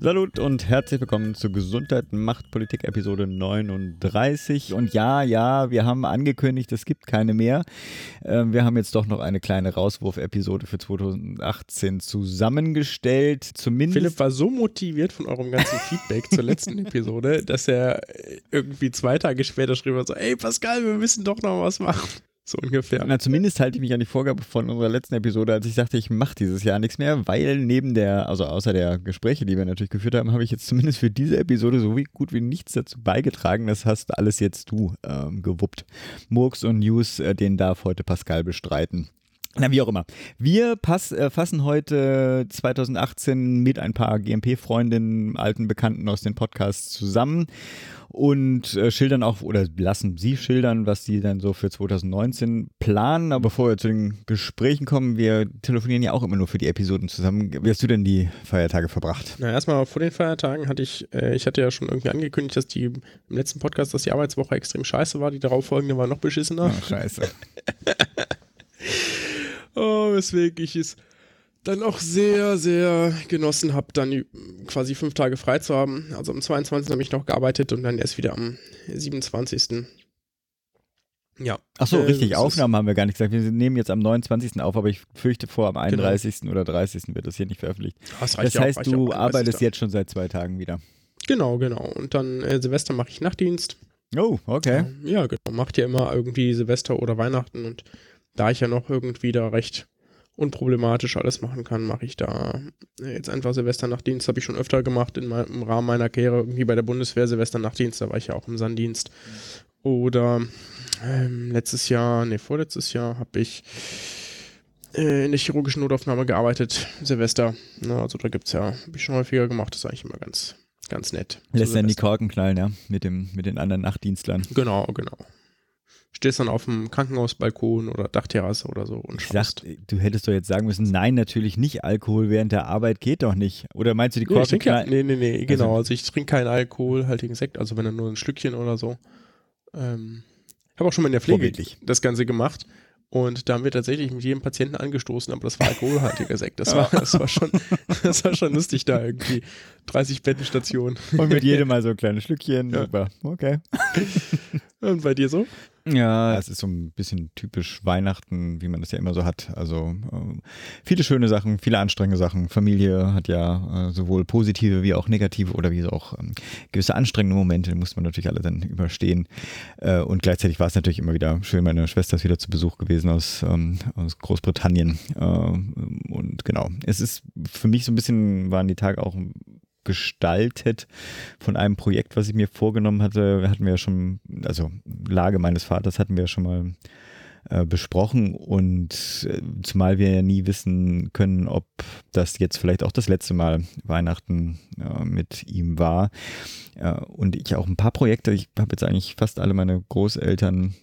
Salut und herzlich willkommen zur Gesundheit macht Politik Episode 39. Und ja, ja, wir haben angekündigt, es gibt keine mehr. Ähm, wir haben jetzt doch noch eine kleine Rauswurf-Episode für 2018 zusammengestellt. Zumindest. Philipp war so motiviert von eurem ganzen Feedback zur letzten Episode, dass er irgendwie zwei Tage später schrieb so, ey Pascal, wir müssen doch noch was machen. So ungefähr. Na, zumindest halte ich mich an die Vorgabe von unserer letzten Episode, als ich sagte, ich mache dieses Jahr nichts mehr, weil neben der, also außer der Gespräche, die wir natürlich geführt haben, habe ich jetzt zumindest für diese Episode so wie, gut wie nichts dazu beigetragen. Das hast alles jetzt du ähm, gewuppt. Murks und News, äh, den darf heute Pascal bestreiten. Na, wie auch immer. Wir pass, äh, fassen heute 2018 mit ein paar GMP-Freundinnen, alten Bekannten aus den Podcasts zusammen und äh, schildern auch oder lassen sie schildern, was sie dann so für 2019 planen. Aber bevor wir zu den Gesprächen kommen, wir telefonieren ja auch immer nur für die Episoden zusammen. Wie hast du denn die Feiertage verbracht? Na, erstmal vor den Feiertagen hatte ich, äh, ich hatte ja schon irgendwie angekündigt, dass die im letzten Podcast, dass die Arbeitswoche extrem scheiße war. Die darauffolgende war noch beschissener. Oh, scheiße. oh, weswegen ich es dann auch sehr, sehr genossen habe, dann quasi fünf Tage frei zu haben. Also am 22. habe ich noch gearbeitet und dann erst wieder am 27. Ja. Ach so, äh, richtig. Aufnahmen haben wir gar nicht gesagt. Wir nehmen jetzt am 29. auf, aber ich fürchte vor, am 31. Genau. oder 30. wird das hier nicht veröffentlicht. Das, das heißt, auch, du arbeitest jetzt schon seit zwei Tagen wieder. Genau, genau. Und dann äh, Silvester mache ich Nachtdienst. Oh, okay. Ja, genau. Macht ja immer irgendwie Silvester oder Weihnachten und da ich ja noch irgendwie da recht unproblematisch alles machen kann, mache ich da jetzt einfach Silvesternachtdienst. Habe ich schon öfter gemacht in mein, im Rahmen meiner Karriere, irgendwie bei der Bundeswehr Silvesternachtdienst, da war ich ja auch im Sanddienst. Oder ähm, letztes Jahr, nee, vorletztes Jahr habe ich äh, in der chirurgischen Notaufnahme gearbeitet, Silvester. Na, also da gibt es ja, habe ich schon häufiger gemacht, das ist eigentlich immer ganz, ganz nett. Lässt dann die Korken knallen, ja, mit, dem, mit den anderen Nachtdienstlern. Genau, genau stehst dann auf dem Krankenhausbalkon oder Dachterrasse oder so und ich schaust. Sag, du hättest doch jetzt sagen müssen, nein, natürlich nicht Alkohol während der Arbeit geht doch nicht. Oder meinst du die Korken? Nee, ja, nee, nee, nee, genau. Also, also ich trinke keinen alkoholhaltigen Sekt, also wenn dann nur ein Schlückchen oder so. Ähm, habe auch schon mal in der Pflege das Ganze gemacht. Und da haben wir tatsächlich mit jedem Patienten angestoßen, aber das war alkoholhaltiger Sekt. Das war, das war schon, das war schon lustig da irgendwie. 30 Bettenstationen. Und mit jedem mal so ein kleines Schlückchen. Ja. Super. Okay. Und bei dir so? Ja, es ist so ein bisschen typisch Weihnachten, wie man das ja immer so hat. Also äh, viele schöne Sachen, viele anstrengende Sachen. Familie hat ja äh, sowohl positive wie auch negative oder wie auch ähm, gewisse anstrengende Momente, die muss man natürlich alle dann überstehen. Äh, und gleichzeitig war es natürlich immer wieder schön, meine Schwester ist wieder zu Besuch gewesen aus, ähm, aus Großbritannien. Äh, und genau, es ist für mich so ein bisschen, waren die Tage auch gestaltet von einem Projekt, was ich mir vorgenommen hatte. Hatten wir ja schon, also Lage meines Vaters hatten wir ja schon mal äh, besprochen und äh, zumal wir ja nie wissen können, ob das jetzt vielleicht auch das letzte Mal Weihnachten äh, mit ihm war. Und ich auch ein paar Projekte, ich habe jetzt eigentlich fast alle meine Großeltern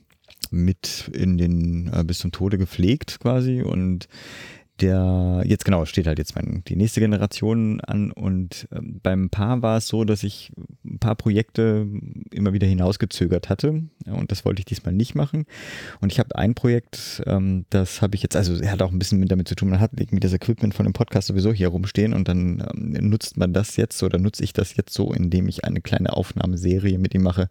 mit in den bis zum Tode gepflegt quasi und der, jetzt genau, steht halt jetzt mein, die nächste Generation an und äh, beim Paar war es so, dass ich ein paar Projekte immer wieder hinausgezögert hatte und das wollte ich diesmal nicht machen. Und ich habe ein Projekt, ähm, das habe ich jetzt, also er hat auch ein bisschen mit damit zu tun, man hat irgendwie das Equipment von dem Podcast sowieso hier rumstehen und dann ähm, nutzt man das jetzt oder nutze ich das jetzt so, indem ich eine kleine Aufnahmeserie mit ihm mache,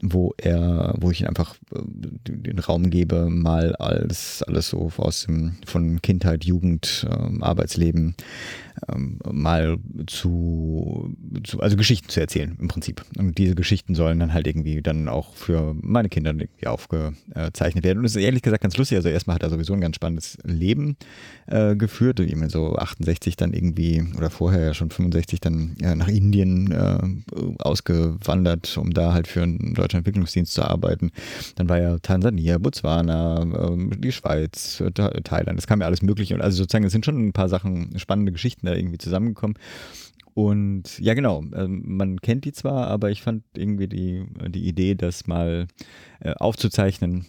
wo er, wo ich einfach äh, den Raum gebe, mal als alles so aus dem, von Kindheit, Jugend, ähm, Arbeitsleben ähm, mal zu, zu, also Geschichten zu erzählen im Prinzip. Und diese Geschichten sollen dann halt irgendwie dann auch für meine Kinder irgendwie aufgezeichnet werden. Und es ist ehrlich gesagt ganz lustig. Also erstmal hat er sowieso ein ganz spannendes Leben äh, geführt. Eben so 68 dann irgendwie oder vorher ja schon 65 dann ja, nach Indien äh, ausgewandert, um da halt für einen deutschen Entwicklungsdienst zu arbeiten. Dann war ja Tansania, Botswana, äh, die Schweiz, Thailand. Es kam ja alles Mögliche. Und also sozusagen, es sind schon ein paar Sachen, spannende Geschichten da irgendwie zusammengekommen. Und ja, genau, ähm, man kennt die zwar, aber ich fand irgendwie die, die Idee, das mal äh, aufzuzeichnen,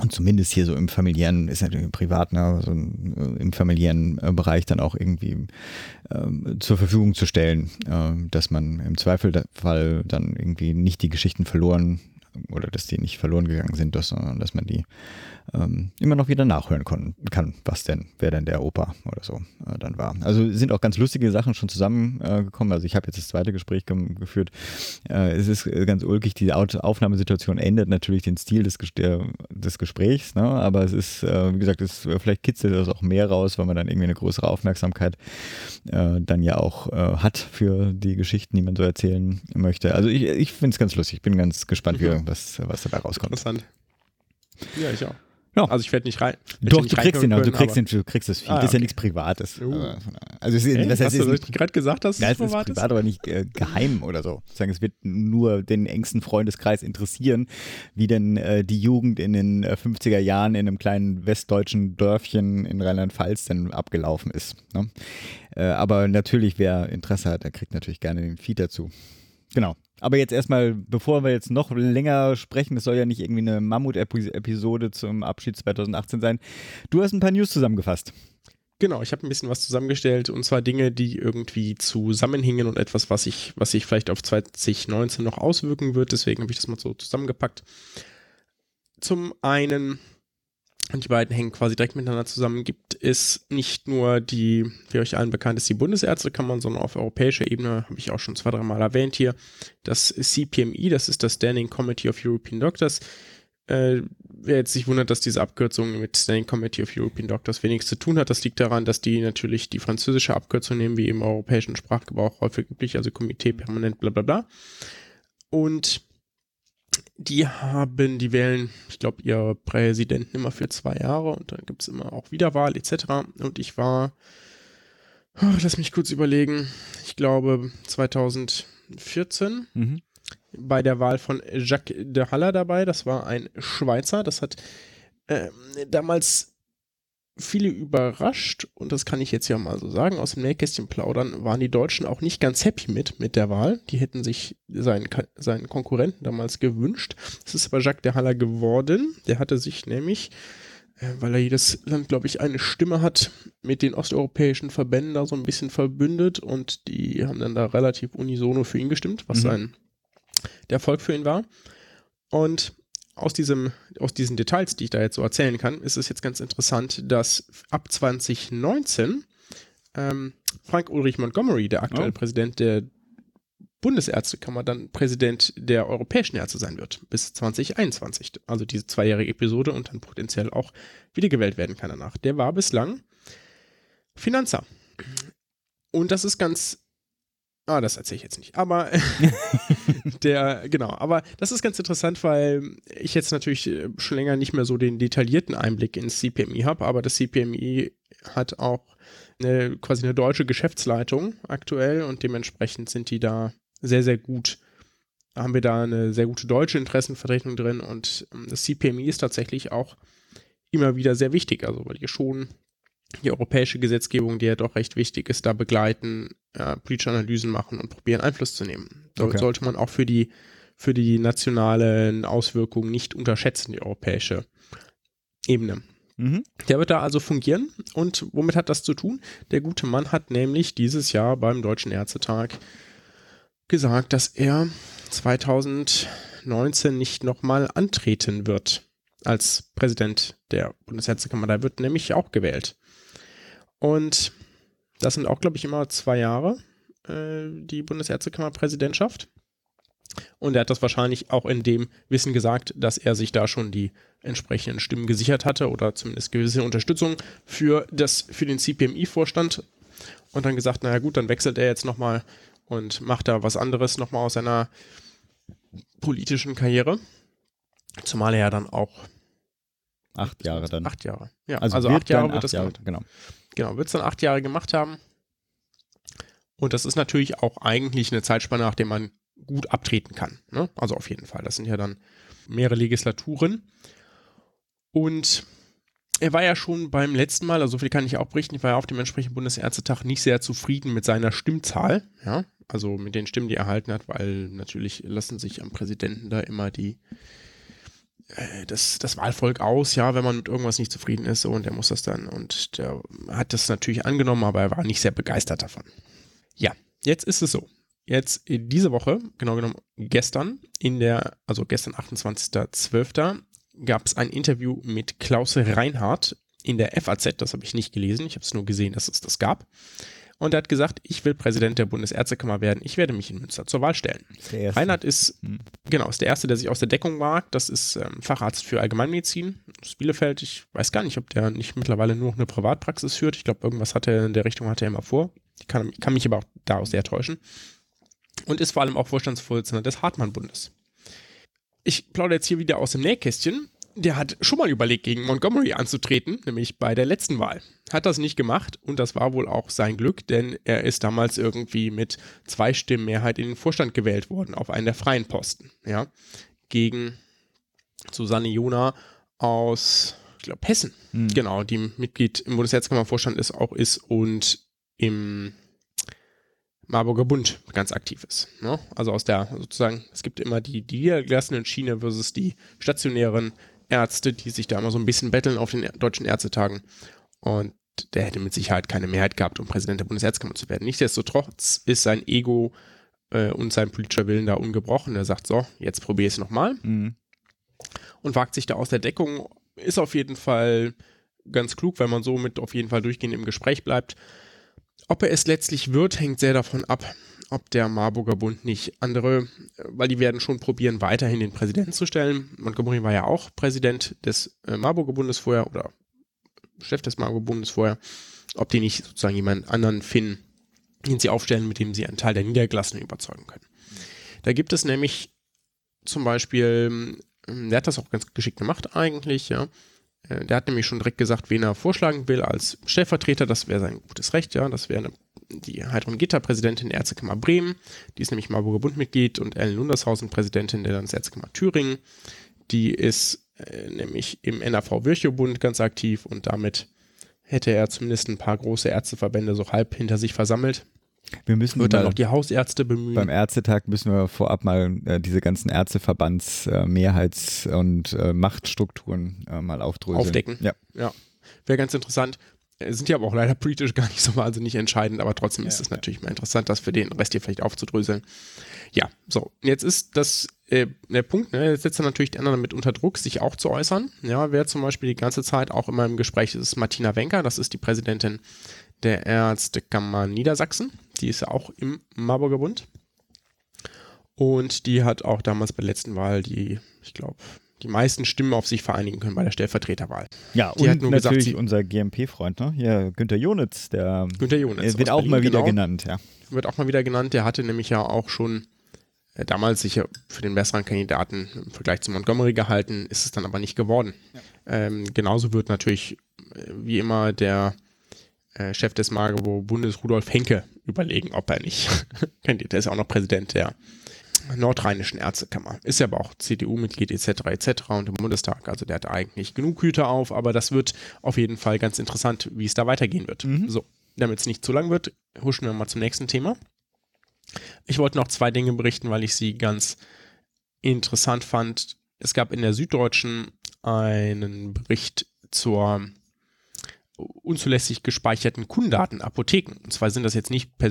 und zumindest hier so im familiären, ist natürlich privat, ne, so im familiären äh, Bereich dann auch irgendwie ähm, zur Verfügung zu stellen, äh, dass man im Zweifelfall dann irgendwie nicht die Geschichten verloren oder dass die nicht verloren gegangen sind, sondern dass man die ähm, immer noch wieder nachhören kann, kann, was denn, wer denn der Opa oder so äh, dann war. Also sind auch ganz lustige Sachen schon zusammengekommen. Äh, also ich habe jetzt das zweite Gespräch geführt. Äh, es ist ganz ulkig, die Aufnahmesituation ändert natürlich den Stil des, der, des Gesprächs, ne? aber es ist, äh, wie gesagt, es, vielleicht kitzelt das auch mehr raus, weil man dann irgendwie eine größere Aufmerksamkeit äh, dann ja auch äh, hat für die Geschichten, die man so erzählen möchte. Also ich, ich finde es ganz lustig. Ich bin ganz gespannt, mhm. Wie, was, was dabei rauskommt. Interessant. Ja, ich auch. Ja. Also ich werde nicht rein. Doch, nicht du kriegst ihn, können, du kriegst ihn, du kriegst das Feed. Ah, okay. Das ist ja nichts Privates. Uh. Also es ist, was heißt, hast du gerade gesagt, dass ja, es ist privat, privat aber nicht äh, geheim oder so. Sagen, es wird nur den engsten Freundeskreis interessieren, wie denn äh, die Jugend in den äh, 50er Jahren in einem kleinen westdeutschen Dörfchen in Rheinland-Pfalz denn abgelaufen ist. Ne? Äh, aber natürlich, wer Interesse hat, der kriegt natürlich gerne den Feed dazu. Genau. Aber jetzt erstmal, bevor wir jetzt noch länger sprechen, es soll ja nicht irgendwie eine Mammut-Episode zum Abschied 2018 sein. Du hast ein paar News zusammengefasst. Genau, ich habe ein bisschen was zusammengestellt und zwar Dinge, die irgendwie zusammenhingen und etwas, was sich was ich vielleicht auf 2019 noch auswirken wird. Deswegen habe ich das mal so zusammengepackt. Zum einen und die beiden hängen quasi direkt miteinander zusammen, gibt es nicht nur die, wie euch allen bekannt ist, die Bundesärztekammer, sondern auf europäischer Ebene, habe ich auch schon zwei, dreimal erwähnt hier, das CPMI, das ist das Standing Committee of European Doctors. Äh, wer jetzt sich wundert, dass diese Abkürzung mit Standing Committee of European Doctors wenig zu tun hat, das liegt daran, dass die natürlich die französische Abkürzung nehmen, wie im europäischen Sprachgebrauch häufig üblich, also Komitee permanent, bla bla bla. Und die haben, die wählen, ich glaube, ihr Präsidenten immer für zwei Jahre und dann gibt es immer auch Wiederwahl etc. Und ich war, oh, lass mich kurz überlegen, ich glaube 2014 mhm. bei der Wahl von Jacques de Haller dabei. Das war ein Schweizer, das hat äh, damals viele überrascht, und das kann ich jetzt ja mal so sagen, aus dem Nähkästchen plaudern, waren die Deutschen auch nicht ganz happy mit, mit der Wahl. Die hätten sich seinen, seinen Konkurrenten damals gewünscht. Es ist aber Jacques de Haller geworden. Der hatte sich nämlich, äh, weil er jedes Land, glaube ich, eine Stimme hat, mit den osteuropäischen Verbänden da so ein bisschen verbündet und die haben dann da relativ unisono für ihn gestimmt, was mhm. sein der Erfolg für ihn war. Und aus, diesem, aus diesen Details, die ich da jetzt so erzählen kann, ist es jetzt ganz interessant, dass ab 2019 ähm, Frank Ulrich Montgomery, der aktuelle oh. Präsident der Bundesärztekammer, dann Präsident der Europäischen Ärzte sein wird, bis 2021. Also diese zweijährige Episode und dann potenziell auch wiedergewählt werden kann danach. Der war bislang Finanzer. Und das ist ganz Ah, das erzähle ich jetzt nicht. Aber der, genau, aber das ist ganz interessant, weil ich jetzt natürlich äh, schon länger nicht mehr so den detaillierten Einblick ins CPMI habe, aber das CPMI hat auch eine, quasi eine deutsche Geschäftsleitung aktuell und dementsprechend sind die da sehr, sehr gut. Haben wir da eine sehr gute deutsche Interessenvertretung drin und ähm, das CPMI ist tatsächlich auch immer wieder sehr wichtig, also weil die schon die europäische Gesetzgebung, die ja doch recht wichtig ist, da begleiten, äh, politische Analysen machen und probieren Einfluss zu nehmen. Da okay. sollte man auch für die, für die nationalen Auswirkungen nicht unterschätzen, die europäische Ebene. Mhm. Der wird da also fungieren. Und womit hat das zu tun? Der gute Mann hat nämlich dieses Jahr beim Deutschen Ärztetag gesagt, dass er 2019 nicht nochmal antreten wird als Präsident der Bundesärztekammer. Da wird nämlich auch gewählt. Und das sind auch, glaube ich, immer zwei Jahre, äh, die Bundesärztekammerpräsidentschaft. Und er hat das wahrscheinlich auch in dem Wissen gesagt, dass er sich da schon die entsprechenden Stimmen gesichert hatte oder zumindest gewisse Unterstützung für, das, für den CPMI-Vorstand. Und dann gesagt, naja gut, dann wechselt er jetzt nochmal und macht da was anderes nochmal aus seiner politischen Karriere. Zumal er ja dann auch acht Jahre dann. Acht Jahre. Ja, also, also acht Jahre wird acht das Jahre, genau. Genau, wird es dann acht Jahre gemacht haben. Und das ist natürlich auch eigentlich eine Zeitspanne, nach der man gut abtreten kann. Ne? Also auf jeden Fall. Das sind ja dann mehrere Legislaturen. Und er war ja schon beim letzten Mal, also so viel kann ich auch berichten, ich war ja auf dem entsprechenden Bundesärztetag nicht sehr zufrieden mit seiner Stimmzahl, ja, also mit den Stimmen, die er erhalten hat, weil natürlich lassen sich am Präsidenten da immer die das, das Wahlvolk aus, ja, wenn man mit irgendwas nicht zufrieden ist, so, und der muss das dann. Und der hat das natürlich angenommen, aber er war nicht sehr begeistert davon. Ja, jetzt ist es so. Jetzt in diese Woche, genau genommen gestern, in der, also gestern 28.12., gab es ein Interview mit Klaus Reinhardt in der FAZ, das habe ich nicht gelesen, ich habe es nur gesehen, dass es das gab. Und er hat gesagt, ich will Präsident der Bundesärztekammer werden, ich werde mich in Münster zur Wahl stellen. Reinhardt ist, hm. genau, ist der Erste, der sich aus der Deckung wagt. Das ist ähm, Facharzt für Allgemeinmedizin aus Bielefeld. Ich weiß gar nicht, ob der nicht mittlerweile nur noch eine Privatpraxis führt. Ich glaube, irgendwas hat er in der Richtung hatte er immer vor. Ich kann, kann mich aber auch daraus sehr täuschen. Und ist vor allem auch Vorstandsvorsitzender des Hartmann-Bundes. Ich plaudere jetzt hier wieder aus dem Nähkästchen der hat schon mal überlegt, gegen Montgomery anzutreten, nämlich bei der letzten Wahl. Hat das nicht gemacht und das war wohl auch sein Glück, denn er ist damals irgendwie mit zwei Stimmen Mehrheit in den Vorstand gewählt worden, auf einen der freien Posten. Ja, gegen Susanne Jona aus, ich glaube, Hessen. Hm. Genau, die Mitglied im Bundesherzkammervorstand ist, auch ist und im Marburger Bund ganz aktiv ist. Ne? Also aus der sozusagen, es gibt immer die, die niedergelassenen Schiene versus die stationären Ärzte, die sich da immer so ein bisschen betteln auf den deutschen Ärztetagen. Und der hätte mit Sicherheit keine Mehrheit gehabt, um Präsident der Bundesärztekammer zu werden. Nichtsdestotrotz ist sein Ego äh, und sein politischer Willen da ungebrochen. Er sagt so, jetzt probiere ich es nochmal. Mhm. Und wagt sich da aus der Deckung. Ist auf jeden Fall ganz klug, weil man so mit auf jeden Fall durchgehend im Gespräch bleibt. Ob er es letztlich wird, hängt sehr davon ab, ob der Marburger Bund nicht andere, weil die werden schon probieren, weiterhin den Präsidenten zu stellen. Montgomery war ja auch Präsident des äh, Marburger Bundes vorher oder Chef des Marburger Bundes vorher, ob die nicht sozusagen jemanden anderen finden, den sie aufstellen, mit dem sie einen Teil der Niedergelassenen überzeugen können. Da gibt es nämlich zum Beispiel, ähm, der hat das auch ganz geschickt gemacht eigentlich, ja. Äh, der hat nämlich schon direkt gesagt, wen er vorschlagen will als Stellvertreter. Das wäre sein gutes Recht, ja. Das wäre eine die Heidrun Gitter, Präsidentin der Ärztekammer Bremen, die ist nämlich Marburger Bundmitglied und Ellen Lundershausen, Präsidentin der Landesärztekammer Thüringen. Die ist äh, nämlich im NAV Virchow-Bund ganz aktiv und damit hätte er zumindest ein paar große Ärzteverbände so halb hinter sich versammelt. Wir müssen Wird dann noch die Hausärzte bemühen. Beim Ärztetag müssen wir vorab mal äh, diese ganzen Ärzteverbands äh, Mehrheits- und äh, Machtstrukturen äh, mal aufdröseln. Aufdecken. Ja. ja. Wäre ganz interessant sind ja aber auch leider politisch gar nicht so wahnsinnig entscheidend, aber trotzdem ja, ist es ja. natürlich mal interessant, das für den Rest hier vielleicht aufzudröseln. Ja, so, jetzt ist das äh, der Punkt, ne, jetzt setzt er natürlich die anderen mit unter Druck, sich auch zu äußern. Ja, wer zum Beispiel die ganze Zeit auch immer im Gespräch ist, ist Martina Wenker, das ist die Präsidentin der Ärztekammer Niedersachsen, die ist ja auch im Marburger Bund. Und die hat auch damals bei der letzten Wahl die, ich glaube, die meisten Stimmen auf sich vereinigen können bei der Stellvertreterwahl. Ja, die und natürlich gesagt, unser GMP-Freund, ne? Hier, Günther Jonitz, der Günther Jonitz wird auch Berlin, mal wieder genau, genannt, ja. Wird auch mal wieder genannt, der hatte nämlich ja auch schon äh, damals sicher für den besseren Kandidaten im Vergleich zu Montgomery gehalten, ist es dann aber nicht geworden. Ja. Ähm, genauso wird natürlich äh, wie immer der äh, Chef des Magdeburg Bundes Rudolf Henke überlegen, ob er nicht kandidiert. Der ist ja auch noch Präsident der nordrheinischen Ärztekammer. Ist ja aber auch CDU-Mitglied etc. etc. und im Bundestag. Also der hat eigentlich genug Hüte auf, aber das wird auf jeden Fall ganz interessant, wie es da weitergehen wird. Mhm. So, damit es nicht zu lang wird, huschen wir mal zum nächsten Thema. Ich wollte noch zwei Dinge berichten, weil ich sie ganz interessant fand. Es gab in der Süddeutschen einen Bericht zur unzulässig gespeicherten Kundendaten Apotheken. Und zwar sind das jetzt nicht per,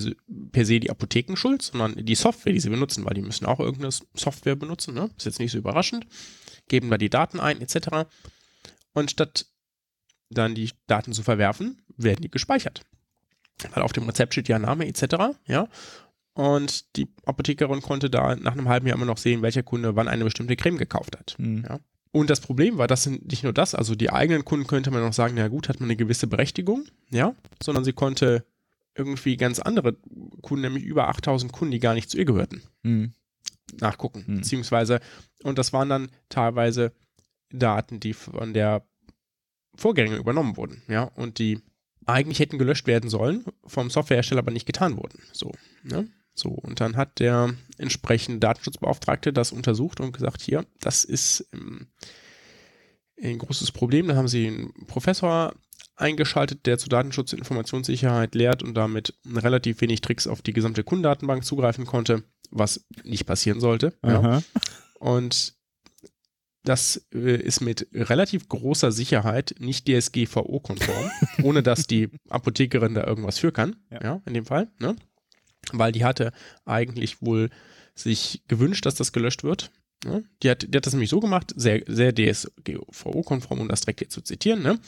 per, se die Apotheken schuld, sondern die Software, die sie benutzen, weil die müssen auch irgendeine Software benutzen. Ne? Ist jetzt nicht so überraschend. Geben da die Daten ein, etc. Und statt dann die Daten zu verwerfen, werden die gespeichert. Weil auf dem Rezept steht ja Name, etc. Ja. Und die Apothekerin konnte da nach einem halben Jahr immer noch sehen, welcher Kunde wann eine bestimmte Creme gekauft hat. Mhm. Ja. Und das Problem war, das sind nicht nur das, also die eigenen Kunden könnte man noch sagen, na gut, hat man eine gewisse Berechtigung, ja, sondern sie konnte irgendwie ganz andere Kunden, nämlich über 8000 Kunden, die gar nicht zu ihr gehörten, mhm. nachgucken. Mhm. Beziehungsweise, und das waren dann teilweise Daten, die von der Vorgängerin übernommen wurden, ja, und die eigentlich hätten gelöscht werden sollen, vom Softwarehersteller aber nicht getan wurden. So, ne? So, und dann hat der entsprechende Datenschutzbeauftragte das untersucht und gesagt, hier, das ist ähm, ein großes Problem. Da haben sie einen Professor eingeschaltet, der zu Datenschutz und Informationssicherheit lehrt und damit relativ wenig Tricks auf die gesamte Kundendatenbank zugreifen konnte, was nicht passieren sollte. Ja. Und das äh, ist mit relativ großer Sicherheit nicht DSGVO-konform, ohne dass die Apothekerin da irgendwas für kann. Ja, ja in dem Fall. Ne? Weil die hatte eigentlich wohl sich gewünscht, dass das gelöscht wird. Ne? Die, hat, die hat das nämlich so gemacht, sehr, sehr DSGVO-konform, um das direkt hier zu zitieren. Ne?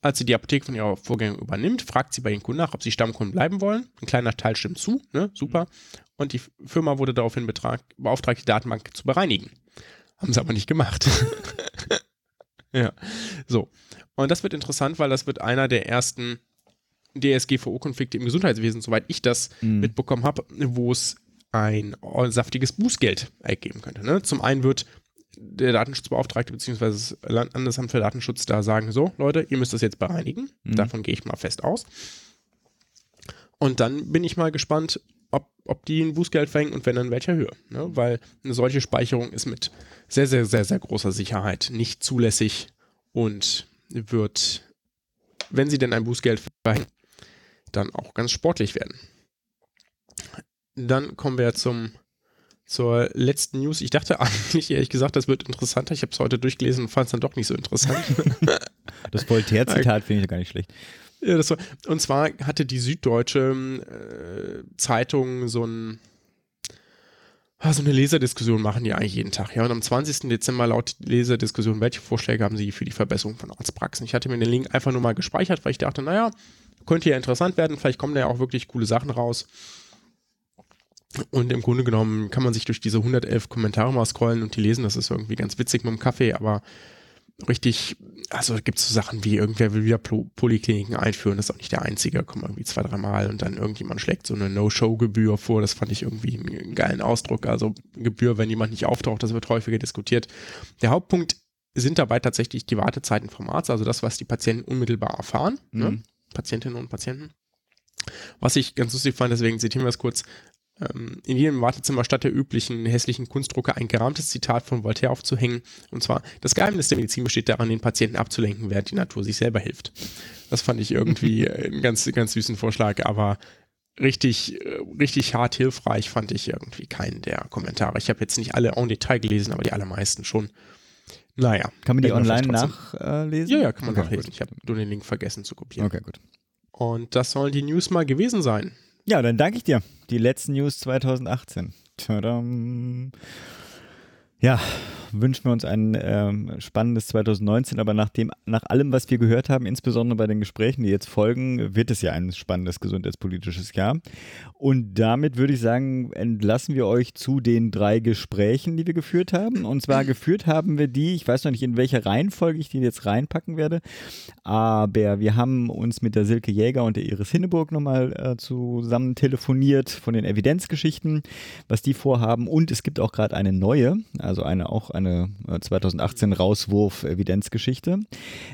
Als sie die Apotheke von ihrer Vorgängerin übernimmt, fragt sie bei ihren Kunden nach, ob sie Stammkunden bleiben wollen. Ein kleiner Teil stimmt zu, ne? super. Und die Firma wurde daraufhin betrag, beauftragt, die Datenbank zu bereinigen. Haben sie aber nicht gemacht. ja, so. Und das wird interessant, weil das wird einer der ersten DSGVO-Konflikte im Gesundheitswesen, soweit ich das mhm. mitbekommen habe, wo es ein saftiges Bußgeld ergeben könnte. Ne? Zum einen wird der Datenschutzbeauftragte bzw. das Landesamt für Datenschutz da sagen, so Leute, ihr müsst das jetzt bereinigen. Mhm. Davon gehe ich mal fest aus. Und dann bin ich mal gespannt, ob, ob die ein Bußgeld verhängen und wenn dann in welcher Höhe. Ne? Weil eine solche Speicherung ist mit sehr, sehr, sehr, sehr großer Sicherheit nicht zulässig und wird, wenn sie denn ein Bußgeld verhängen, dann auch ganz sportlich werden. Dann kommen wir zum, zur letzten News. Ich dachte eigentlich, ehrlich gesagt, das wird interessanter. Ich habe es heute durchgelesen und fand es dann doch nicht so interessant. das Voltaire-Zitat finde ich gar nicht schlecht. Ja, das war, und zwar hatte die Süddeutsche äh, Zeitung so ein ah, so eine Leserdiskussion machen die eigentlich jeden Tag. Ja, und am 20. Dezember laut Leserdiskussion, welche Vorschläge haben sie für die Verbesserung von Arztpraxen? Ich hatte mir den Link einfach nur mal gespeichert, weil ich dachte, naja, könnte ja interessant werden, vielleicht kommen da ja auch wirklich coole Sachen raus. Und im Grunde genommen kann man sich durch diese 111 Kommentare mal scrollen und die lesen. Das ist irgendwie ganz witzig mit dem Kaffee, aber richtig, also gibt es so Sachen wie irgendwer will wieder Polikliniken einführen, das ist auch nicht der einzige, kommen irgendwie zwei, drei Mal und dann irgendjemand schlägt so eine No-Show-Gebühr vor, das fand ich irgendwie einen geilen Ausdruck, also Gebühr, wenn jemand nicht auftaucht, das wird häufiger diskutiert. Der Hauptpunkt sind dabei tatsächlich die Wartezeiten vom Arzt, also das, was die Patienten unmittelbar erfahren, ne? mhm. ne? Patientinnen und Patienten. Was ich ganz lustig fand, deswegen zitieren wir es kurz, ähm, in jedem Wartezimmer statt der üblichen hässlichen Kunstdrucke ein gerahmtes Zitat von Voltaire aufzuhängen. Und zwar, das Geheimnis der Medizin besteht daran, den Patienten abzulenken, während die Natur sich selber hilft. Das fand ich irgendwie einen ganz, ganz süßen Vorschlag, aber richtig, richtig hart hilfreich fand ich irgendwie keinen der Kommentare. Ich habe jetzt nicht alle en Detail gelesen, aber die allermeisten schon. Naja. Kann man die online nachlesen? ja, ja, kann man okay, nachlesen. Ich habe nur den Link vergessen zu kopieren. Okay, gut. Und das sollen die News mal gewesen sein. Ja, dann danke ich dir. Die letzten News 2018. Tadam. Ja, wünschen wir uns ein ähm, spannendes 2019, aber nach, dem, nach allem, was wir gehört haben, insbesondere bei den Gesprächen, die jetzt folgen, wird es ja ein spannendes gesundheitspolitisches Jahr. Und damit würde ich sagen, entlassen wir euch zu den drei Gesprächen, die wir geführt haben. Und zwar geführt haben wir die, ich weiß noch nicht, in welcher Reihenfolge ich die jetzt reinpacken werde, aber wir haben uns mit der Silke Jäger und der Iris Hinneburg nochmal äh, zusammen telefoniert von den Evidenzgeschichten, was die vorhaben. Und es gibt auch gerade eine neue, also eine auch eine 2018 äh, Rauswurf Evidenzgeschichte.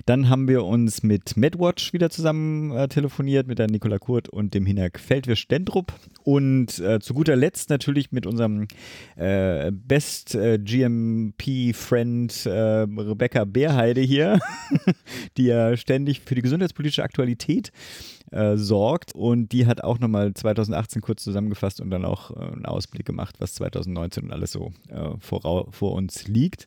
Dann haben wir uns mit MedWatch wieder zusammen äh, telefoniert, mit der Nicola Kurt und dem Hinak Feldwisch-Dendrup. Und äh, zu guter Letzt natürlich mit unserem äh, Best äh, GMP-Friend äh, Rebecca Beerheide hier, die ja ständig für die gesundheitspolitische Aktualität äh, sorgt. Und die hat auch nochmal 2018 kurz zusammengefasst und dann auch äh, einen Ausblick gemacht, was 2019 und alles so äh, vor, vor uns liegt.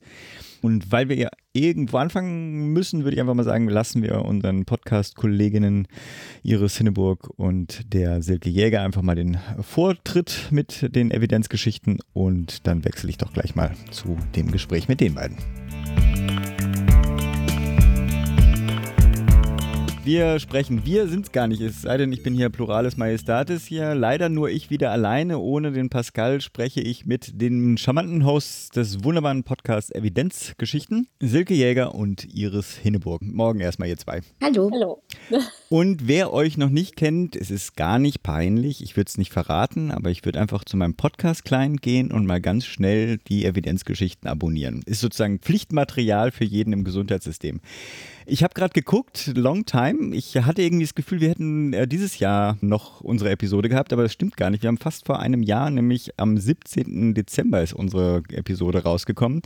Und weil wir ja irgendwo anfangen müssen, würde ich einfach mal sagen, lassen wir unseren Podcast-Kolleginnen Iris Hinneburg und der Silke Jäger einfach mal den Vortritt mit den Evidenzgeschichten und dann wechsle ich doch gleich mal zu dem Gespräch mit den beiden. Wir sprechen, wir sind es gar nicht, es sei denn, ich bin hier Pluralis Majestatis hier. Leider nur ich wieder alleine, ohne den Pascal spreche ich mit den charmanten Hosts des wunderbaren Podcasts Evidenzgeschichten, Silke Jäger und Iris Hinneburg. Morgen erstmal ihr zwei. Hallo. Hallo. Und wer euch noch nicht kennt, es ist gar nicht peinlich, ich würde es nicht verraten, aber ich würde einfach zu meinem Podcast-Client gehen und mal ganz schnell die Evidenzgeschichten abonnieren. Ist sozusagen Pflichtmaterial für jeden im Gesundheitssystem. Ich habe gerade geguckt, long time. Ich hatte irgendwie das Gefühl, wir hätten äh, dieses Jahr noch unsere Episode gehabt, aber das stimmt gar nicht. Wir haben fast vor einem Jahr, nämlich am 17. Dezember ist unsere Episode rausgekommen.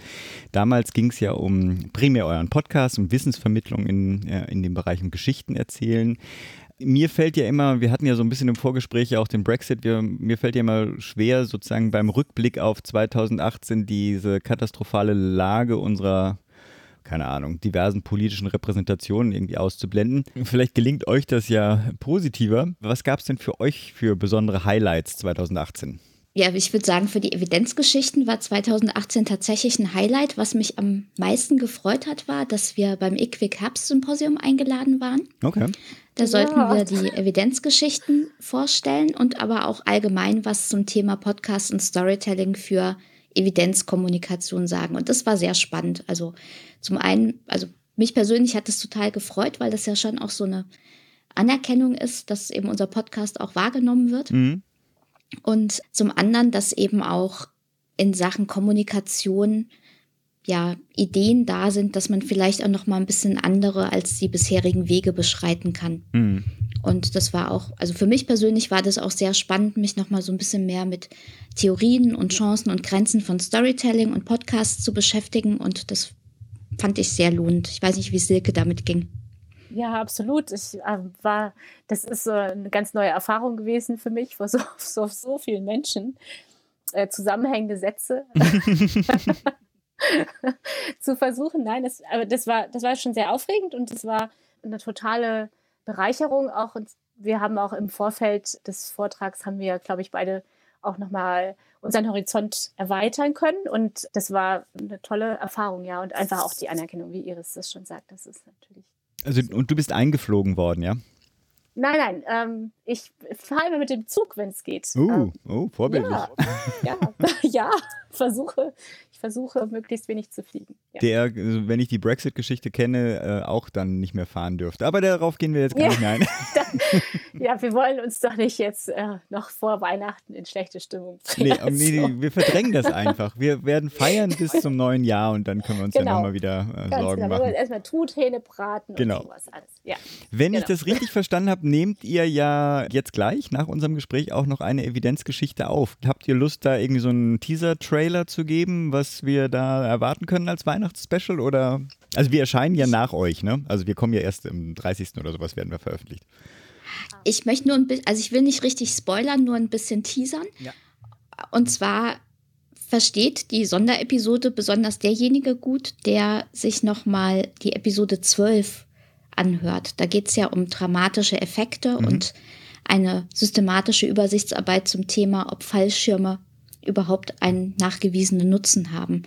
Damals ging es ja um primär euren Podcast, um Wissensvermittlung in, äh, in dem Bereich um Geschichten erzählen mir fällt ja immer, wir hatten ja so ein bisschen im Vorgespräch ja auch den Brexit, wir, mir fällt ja immer schwer, sozusagen beim Rückblick auf 2018 diese katastrophale Lage unserer keine Ahnung, diversen politischen Repräsentationen irgendwie auszublenden. Vielleicht gelingt euch das ja positiver. Was gab es denn für euch für besondere Highlights 2018? Ja, ich würde sagen, für die Evidenzgeschichten war 2018 tatsächlich ein Highlight. Was mich am meisten gefreut hat, war, dass wir beim IQWIC Herbst Symposium eingeladen waren. Okay. Da sollten ja. wir die Evidenzgeschichten vorstellen und aber auch allgemein was zum Thema Podcast und Storytelling für Evidenzkommunikation sagen. Und das war sehr spannend. Also zum einen, also mich persönlich hat es total gefreut, weil das ja schon auch so eine Anerkennung ist, dass eben unser Podcast auch wahrgenommen wird. Mhm. Und zum anderen, dass eben auch in Sachen Kommunikation ja Ideen da sind, dass man vielleicht auch noch mal ein bisschen andere als die bisherigen Wege beschreiten kann. Mhm. Und das war auch, also für mich persönlich war das auch sehr spannend, mich noch mal so ein bisschen mehr mit Theorien und Chancen und Grenzen von Storytelling und Podcasts zu beschäftigen. Und das fand ich sehr lohnend. Ich weiß nicht, wie Silke damit ging. Ja, absolut. Ich äh, war, das ist äh, eine ganz neue Erfahrung gewesen für mich, vor so, so, so vielen Menschen äh, zusammenhängende Sätze zu versuchen. Nein, das, aber das war, das war schon sehr aufregend und es war eine totale Bereicherung auch. Und wir haben auch im Vorfeld des Vortrags haben wir, glaube ich, beide auch nochmal unseren Horizont erweitern können. Und das war eine tolle Erfahrung, ja. Und einfach auch die Anerkennung, wie Iris das schon sagt, das ist natürlich also, und du bist eingeflogen worden, ja? Nein, nein, ähm, ich fahre immer mit dem Zug, wenn es geht. Uh, ähm, oh, vorbildlich. Ja, ja, ja, versuche, ich versuche möglichst wenig zu fliegen. Der, also wenn ich die Brexit-Geschichte kenne, äh, auch dann nicht mehr fahren dürfte. Aber darauf gehen wir jetzt gar nicht ein. ja, wir wollen uns doch nicht jetzt äh, noch vor Weihnachten in schlechte Stimmung bringen. Nee, nee, so. wir verdrängen das einfach. Wir werden feiern bis zum neuen Jahr und dann können wir uns genau. ja nochmal wieder äh, Sorgen genau. machen. Wir wollen erstmal Truthähne braten genau. und sowas alles. Ja. Wenn genau. ich das richtig verstanden habe, nehmt ihr ja jetzt gleich nach unserem Gespräch auch noch eine Evidenzgeschichte auf. Habt ihr Lust, da irgendwie so einen Teaser-Trailer zu geben, was wir da erwarten können als Weihnachtsspecial? Oder? Also wir erscheinen ja nach euch, ne? Also wir kommen ja erst im 30. oder sowas werden wir veröffentlicht. Ich möchte nur ein bisschen, also ich will nicht richtig spoilern, nur ein bisschen teasern. Ja. Und zwar versteht die Sonderepisode besonders derjenige gut, der sich nochmal die Episode 12 anhört. Da geht es ja um dramatische Effekte mhm. und eine systematische Übersichtsarbeit zum Thema, ob Fallschirme überhaupt einen nachgewiesenen Nutzen haben.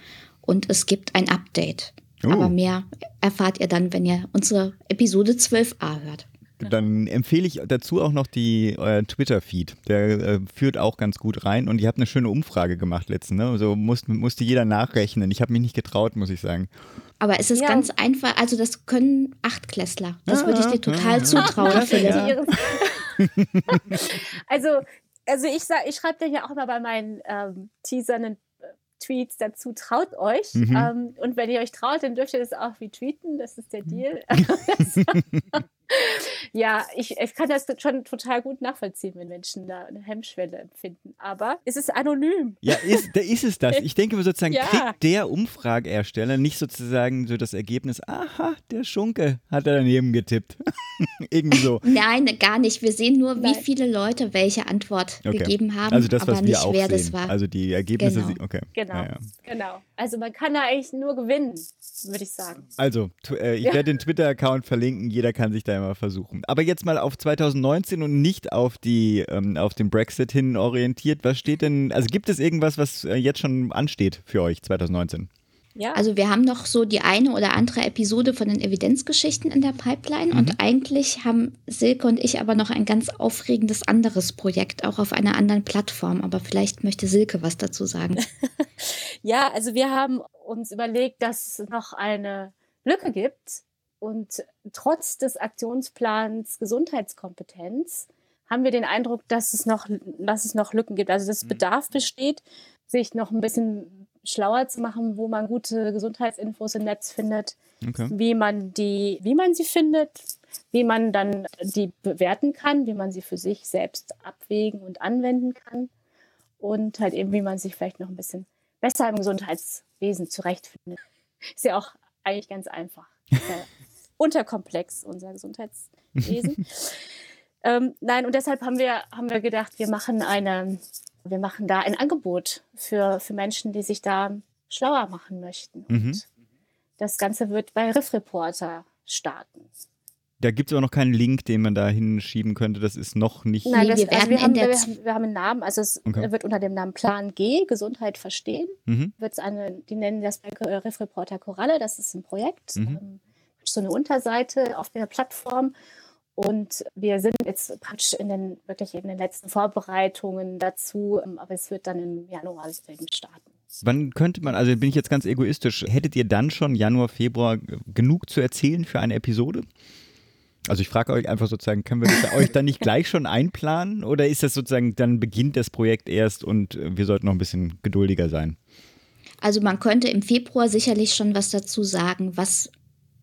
Und es gibt ein Update. Oh. Aber mehr erfahrt ihr dann, wenn ihr unsere Episode 12a hört. Dann empfehle ich dazu auch noch die euer Twitter-Feed. Der äh, führt auch ganz gut rein und ihr habt eine schöne Umfrage gemacht letztens. Ne? Also musste, musste jeder nachrechnen. Ich habe mich nicht getraut, muss ich sagen. Aber es ist ja. ganz einfach, also das können Achtklässler. Das würde ich dir total zutrauen, Philipp. also, also ich sag, ich schreibe dir ja auch immer bei meinen ähm, Teasern Tweets dazu, traut euch. Mhm. Ähm, und wenn ihr euch traut, dann dürft ihr das auch retweeten. Das ist der mhm. Deal. ja, ich, ich, kann das schon total gut nachvollziehen, wenn Menschen da eine Hemmschwelle empfinden. Aber es ist anonym. Ja, ist, da ist es das. Ich denke sozusagen, ja. kriegt der Umfrageersteller nicht sozusagen so das Ergebnis, aha, der Schunke hat er daneben getippt. Irgendwie so. Nein, gar nicht. Wir sehen nur, wie viele Leute welche Antwort okay. gegeben haben, also das, was aber wir nicht, auch wer sehen. das war. Also die Ergebnisse, genau. okay. Genau, ja, ja. genau. Also man kann da eigentlich nur gewinnen, würde ich sagen. Also, äh, ich werde den Twitter-Account verlinken, jeder kann sich da mal versuchen. Aber jetzt mal auf 2019 und nicht auf, die, ähm, auf den Brexit hin orientiert. Was steht denn, also gibt es irgendwas, was äh, jetzt schon ansteht für euch 2019? Ja. Also wir haben noch so die eine oder andere Episode von den Evidenzgeschichten in der Pipeline mhm. und eigentlich haben Silke und ich aber noch ein ganz aufregendes anderes Projekt, auch auf einer anderen Plattform. Aber vielleicht möchte Silke was dazu sagen. ja, also wir haben uns überlegt, dass es noch eine Lücke gibt und trotz des Aktionsplans Gesundheitskompetenz haben wir den Eindruck, dass es noch, dass es noch Lücken gibt. Also dass mhm. Bedarf besteht, sich noch ein bisschen schlauer zu machen, wo man gute Gesundheitsinfos im Netz findet, okay. wie man die, wie man sie findet, wie man dann die bewerten kann, wie man sie für sich selbst abwägen und anwenden kann und halt eben, wie man sich vielleicht noch ein bisschen besser im Gesundheitswesen zurechtfindet. Ist ja auch eigentlich ganz einfach. unterkomplex, unser Gesundheitswesen. ähm, nein, und deshalb haben wir, haben wir gedacht, wir machen eine, wir machen da ein Angebot für, für Menschen, die sich da schlauer machen möchten. Und mhm. das Ganze wird bei Riff Reporter starten. Da gibt es aber noch keinen Link, den man da hinschieben könnte. Das ist noch nicht. Nein, das, wir also wir, haben, wir, haben, wir haben einen Namen, also es okay. wird unter dem Namen Plan G, Gesundheit verstehen. Mhm. Wird's eine, die nennen das bei Riff Reporter Koralle, das ist ein Projekt. Mhm. So eine Unterseite auf der Plattform. Und wir sind jetzt praktisch in den, wirklich in den letzten Vorbereitungen dazu, ähm, aber es wird dann im Januar starten. Wann könnte man, also bin ich jetzt ganz egoistisch, hättet ihr dann schon Januar, Februar genug zu erzählen für eine Episode? Also ich frage euch einfach sozusagen, können wir euch dann nicht gleich schon einplanen oder ist das sozusagen, dann beginnt das Projekt erst und äh, wir sollten noch ein bisschen geduldiger sein? Also man könnte im Februar sicherlich schon was dazu sagen, was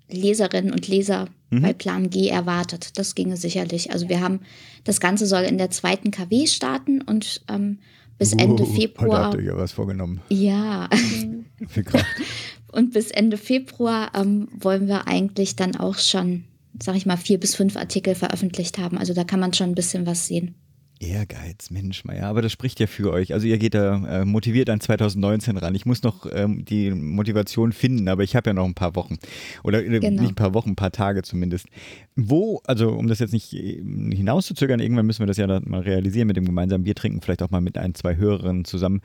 Leserinnen und Leser mhm. bei Plan G erwartet. Das ginge sicherlich. Also wir haben, das Ganze soll in der zweiten KW starten und ähm, bis Ende uh, Februar. Heute habt ihr ja was vorgenommen. Ja. Viel Kraft. und bis Ende Februar ähm, wollen wir eigentlich dann auch schon sag ich mal, vier bis fünf Artikel veröffentlicht haben. Also da kann man schon ein bisschen was sehen. Ehrgeiz, Mensch, Meier, aber das spricht ja für euch. Also ihr geht da äh, motiviert an 2019 ran. Ich muss noch ähm, die Motivation finden, aber ich habe ja noch ein paar Wochen. Oder äh, genau. nicht ein paar Wochen, ein paar Tage zumindest. Wo, also um das jetzt nicht äh, hinauszuzögern, irgendwann müssen wir das ja dann mal realisieren mit dem gemeinsamen Bier trinken, vielleicht auch mal mit ein, zwei Hörerinnen zusammen.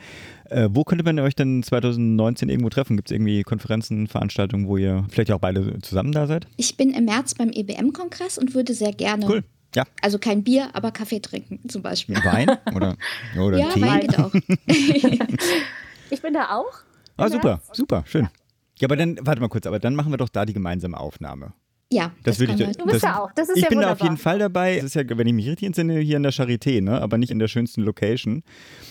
Äh, wo könnte man euch denn 2019 irgendwo treffen? Gibt es irgendwie Konferenzen, Veranstaltungen, wo ihr vielleicht auch beide zusammen da seid? Ich bin im März beim EBM-Kongress und würde sehr gerne cool ja. Also kein Bier, aber Kaffee trinken zum Beispiel. Wein oder, oder ja, Tee? Wein geht auch. ich bin da auch. Ah, super, super, schön. Ja, aber dann, warte mal kurz, aber dann machen wir doch da die gemeinsame Aufnahme. Ja, das, das würde ich. Du bist ja auch. Das ist ich ja bin wunderbar. da auf jeden Fall dabei. Das ist ja, wenn ich mich richtig entsinne, hier in der Charité, ne? aber nicht in der schönsten Location.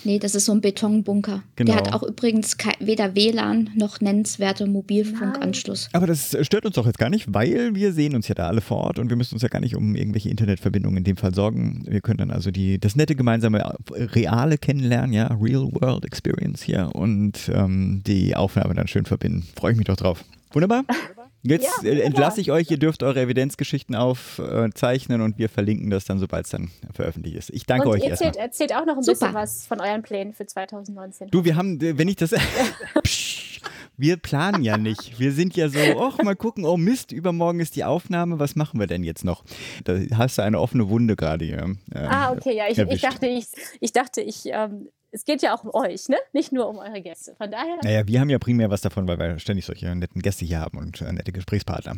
Nee, das ist so ein Betonbunker. Genau. Der hat auch übrigens weder WLAN noch nennenswerte Mobilfunkanschluss. Aber das stört uns doch jetzt gar nicht, weil wir sehen uns ja da alle vor Ort und wir müssen uns ja gar nicht um irgendwelche Internetverbindungen in dem Fall sorgen. Wir können dann also die, das nette gemeinsame reale kennenlernen, ja, Real World Experience hier und ähm, die Aufnahme dann schön verbinden. Freue ich mich doch drauf. Wunderbar. Jetzt ja, äh, entlasse ich euch, ihr dürft eure Evidenzgeschichten aufzeichnen und wir verlinken das dann, sobald es dann veröffentlicht ist. Ich danke und euch ihr erstmal. Erzählt, erzählt auch noch ein Super. bisschen was von euren Plänen für 2019. Du, wir haben, äh, wenn ich das. wir planen ja nicht. Wir sind ja so, ach, mal gucken, oh Mist, übermorgen ist die Aufnahme, was machen wir denn jetzt noch? Da hast du eine offene Wunde gerade hier. Äh, ah, okay, ja, ich, ich dachte, ich, ich dachte, ich ähm, es geht ja auch um euch, ne? Nicht nur um eure Gäste. Von daher. Naja, wir haben ja primär was davon, weil wir ständig solche netten Gäste hier haben und äh, nette Gesprächspartner.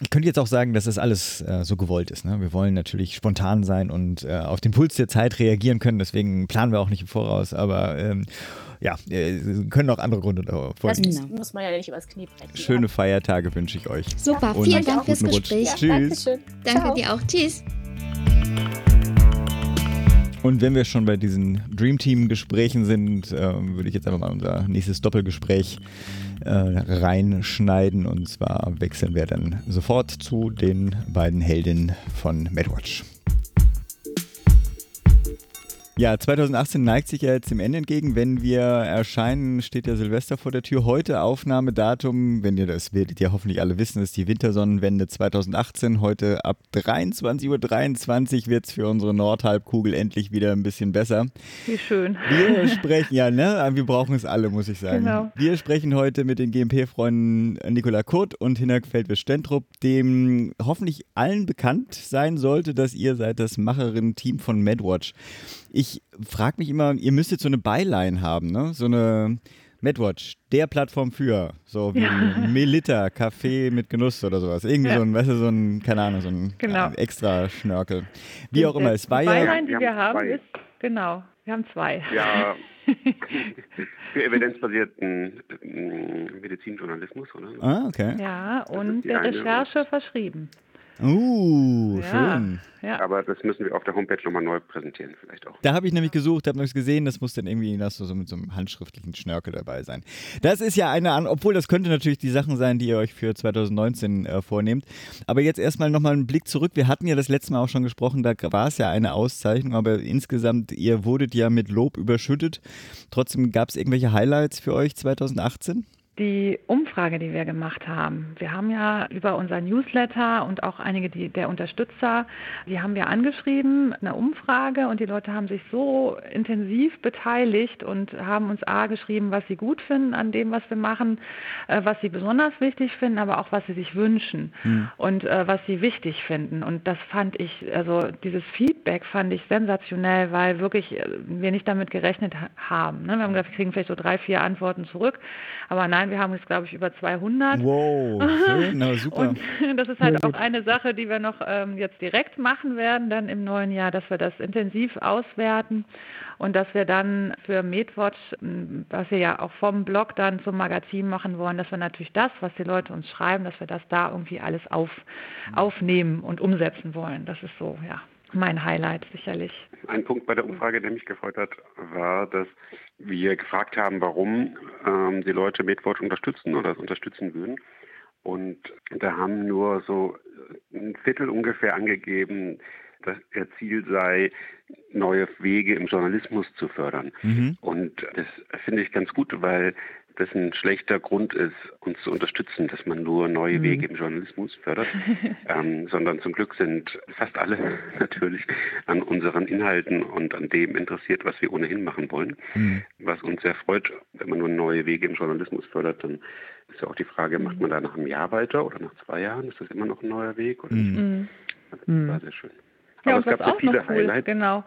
Ich könnte jetzt auch sagen, dass das alles äh, so gewollt ist. Ne? Wir wollen natürlich spontan sein und äh, auf den Puls der Zeit reagieren können. Deswegen planen wir auch nicht im Voraus. Aber ähm, ja, äh, können auch andere Gründe folgen. Das genau. muss man ja nicht übers Knie brechen. Schöne Feiertage wünsche ich euch. Super, vielen Dank fürs Gespräch. Ja, Tschüss. Danke Ciao. dir auch. Tschüss. Und wenn wir schon bei diesen Dream Team Gesprächen sind, äh, würde ich jetzt einfach mal unser nächstes Doppelgespräch äh, reinschneiden. Und zwar wechseln wir dann sofort zu den beiden Heldinnen von MadWatch. Ja, 2018 neigt sich ja jetzt dem Ende entgegen. Wenn wir erscheinen, steht ja Silvester vor der Tür. Heute Aufnahmedatum, wenn ihr das werdet ihr hoffentlich alle wissen, ist die Wintersonnenwende 2018. Heute ab 23.23 Uhr 23 wird es für unsere Nordhalbkugel endlich wieder ein bisschen besser. Wie schön. Wir sprechen, ja, ne? Wir brauchen es alle, muss ich sagen. Genau. Wir sprechen heute mit den GMP-Freunden Nicola Kurt und Hinak Feldwisch-Stentrup, dem hoffentlich allen bekannt sein sollte, dass ihr seid das Macherin-Team von MadWatch. Ich frage mich immer, ihr müsst jetzt so eine Byline haben, ne? So eine MadWatch, der Plattform für, so wie ja. Melita, Kaffee mit Genuss oder sowas. Irgendwie ja. so ein, weißt du, so ein, keine Ahnung, so ein genau. extra Schnörkel. Wie auch immer, es war ja. Die Byline, die wir haben, ist, genau, wir haben zwei. Ja, für evidenzbasierten mm, Medizinjournalismus, oder? Ah, okay. Ja, und der Recherche verschrieben. Uh, ja, schön. Ja. Aber das müssen wir auf der Homepage nochmal neu präsentieren, vielleicht auch. Da habe ich nämlich gesucht, habe es gesehen, das muss dann irgendwie das so mit so einem handschriftlichen Schnörkel dabei sein. Das ist ja eine, obwohl das könnte natürlich die Sachen sein, die ihr euch für 2019 äh, vornehmt. Aber jetzt erstmal nochmal einen Blick zurück. Wir hatten ja das letzte Mal auch schon gesprochen, da war es ja eine Auszeichnung, aber insgesamt, ihr wurdet ja mit Lob überschüttet. Trotzdem gab es irgendwelche Highlights für euch 2018? Die Umfrage, die wir gemacht haben. Wir haben ja über unser Newsletter und auch einige die, der Unterstützer, die haben wir angeschrieben, eine Umfrage und die Leute haben sich so intensiv beteiligt und haben uns A geschrieben, was sie gut finden an dem, was wir machen, äh, was sie besonders wichtig finden, aber auch was sie sich wünschen mhm. und äh, was sie wichtig finden. Und das fand ich, also dieses Feedback fand ich sensationell, weil wirklich äh, wir nicht damit gerechnet haben. Ne? Wir haben gesagt, wir kriegen vielleicht so drei, vier Antworten zurück, aber nein, wir haben jetzt, glaube ich, über 200. Wow, schön, na, super. Und das ist halt auch eine Sache, die wir noch ähm, jetzt direkt machen werden, dann im neuen Jahr, dass wir das intensiv auswerten und dass wir dann für MedWatch, was wir ja auch vom Blog dann zum Magazin machen wollen, dass wir natürlich das, was die Leute uns schreiben, dass wir das da irgendwie alles auf, mhm. aufnehmen und umsetzen wollen. Das ist so, ja, mein Highlight sicherlich. Ein Punkt bei der Umfrage, der mich gefreut hat, war, dass wir gefragt haben, warum ähm, die Leute MedWatch unterstützen oder es unterstützen würden. Und da haben nur so ein Viertel ungefähr angegeben, dass ihr Ziel sei, neue Wege im Journalismus zu fördern. Mhm. Und das finde ich ganz gut, weil das ein schlechter Grund ist, uns zu unterstützen, dass man nur neue mhm. Wege im Journalismus fördert, ähm, sondern zum Glück sind fast alle natürlich an unseren Inhalten und an dem interessiert, was wir ohnehin machen wollen. Mhm. Was uns sehr freut, wenn man nur neue Wege im Journalismus fördert, dann ist ja auch die Frage, macht man da nach einem Jahr weiter oder nach zwei Jahren? Ist das immer noch ein neuer Weg? Oder mhm. Das war sehr schön. Ja, Aber und was auch noch cool, Highlights. genau,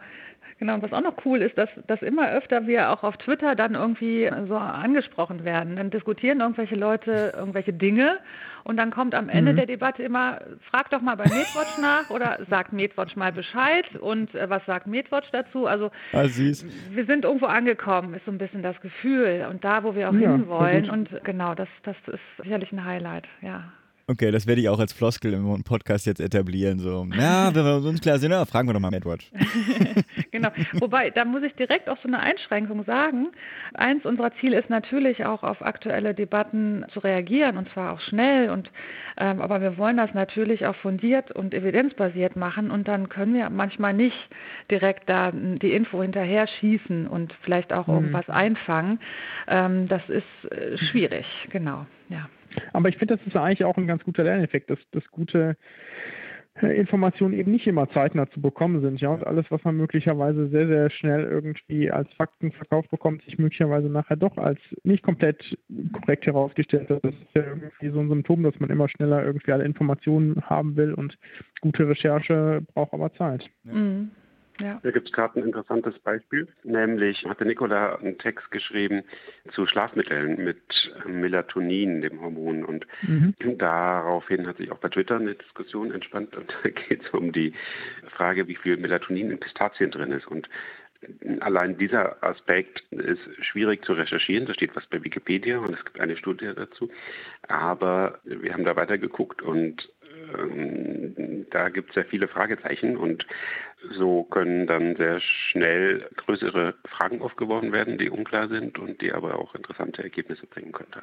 Genau, und was auch noch cool ist, dass, dass immer öfter wir auch auf Twitter dann irgendwie so angesprochen werden. Dann diskutieren irgendwelche Leute irgendwelche Dinge und dann kommt am Ende mhm. der Debatte immer, frag doch mal bei Medwatch nach oder sagt Medwatch mal Bescheid und äh, was sagt Medwatch dazu? Also ah, wir sind irgendwo angekommen, ist so ein bisschen das Gefühl und da, wo wir auch ja, hinwollen. Und genau, das, das ist sicherlich ein Highlight, ja. Okay, das werde ich auch als Floskel im Podcast jetzt etablieren. So, ja, wenn wir uns klar sind, ja, fragen wir doch mal Madwatch. genau. Wobei, da muss ich direkt auch so eine Einschränkung sagen. Eins unserer Ziele ist natürlich auch auf aktuelle Debatten zu reagieren und zwar auch schnell. Und ähm, aber wir wollen das natürlich auch fundiert und evidenzbasiert machen und dann können wir manchmal nicht direkt da die Info hinterher schießen und vielleicht auch mhm. irgendwas einfangen. Ähm, das ist äh, schwierig, genau. Ja. Aber ich finde, das ist eigentlich auch ein ganz guter Lerneffekt, dass, dass gute äh, Informationen eben nicht immer zeitnah zu bekommen sind. Ja, und alles, was man möglicherweise sehr, sehr schnell irgendwie als Fakten verkauft bekommt, sich möglicherweise nachher doch als nicht komplett korrekt herausgestellt hat. Das ist ja irgendwie so ein Symptom, dass man immer schneller irgendwie alle Informationen haben will und gute Recherche braucht aber Zeit. Ja. Mhm. Ja. Da gibt es gerade ein interessantes Beispiel, nämlich hatte Nicola einen Text geschrieben zu Schlafmitteln mit Melatonin, dem Hormon. Und mhm. daraufhin hat sich auch bei Twitter eine Diskussion entspannt und da geht es um die Frage, wie viel Melatonin in Pistazien drin ist. Und Allein dieser Aspekt ist schwierig zu recherchieren. Da steht was bei Wikipedia und es gibt eine Studie dazu. Aber wir haben da weiter geguckt und da gibt es sehr viele Fragezeichen und so können dann sehr schnell größere Fragen aufgeworfen werden, die unklar sind und die aber auch interessante Ergebnisse bringen können. Da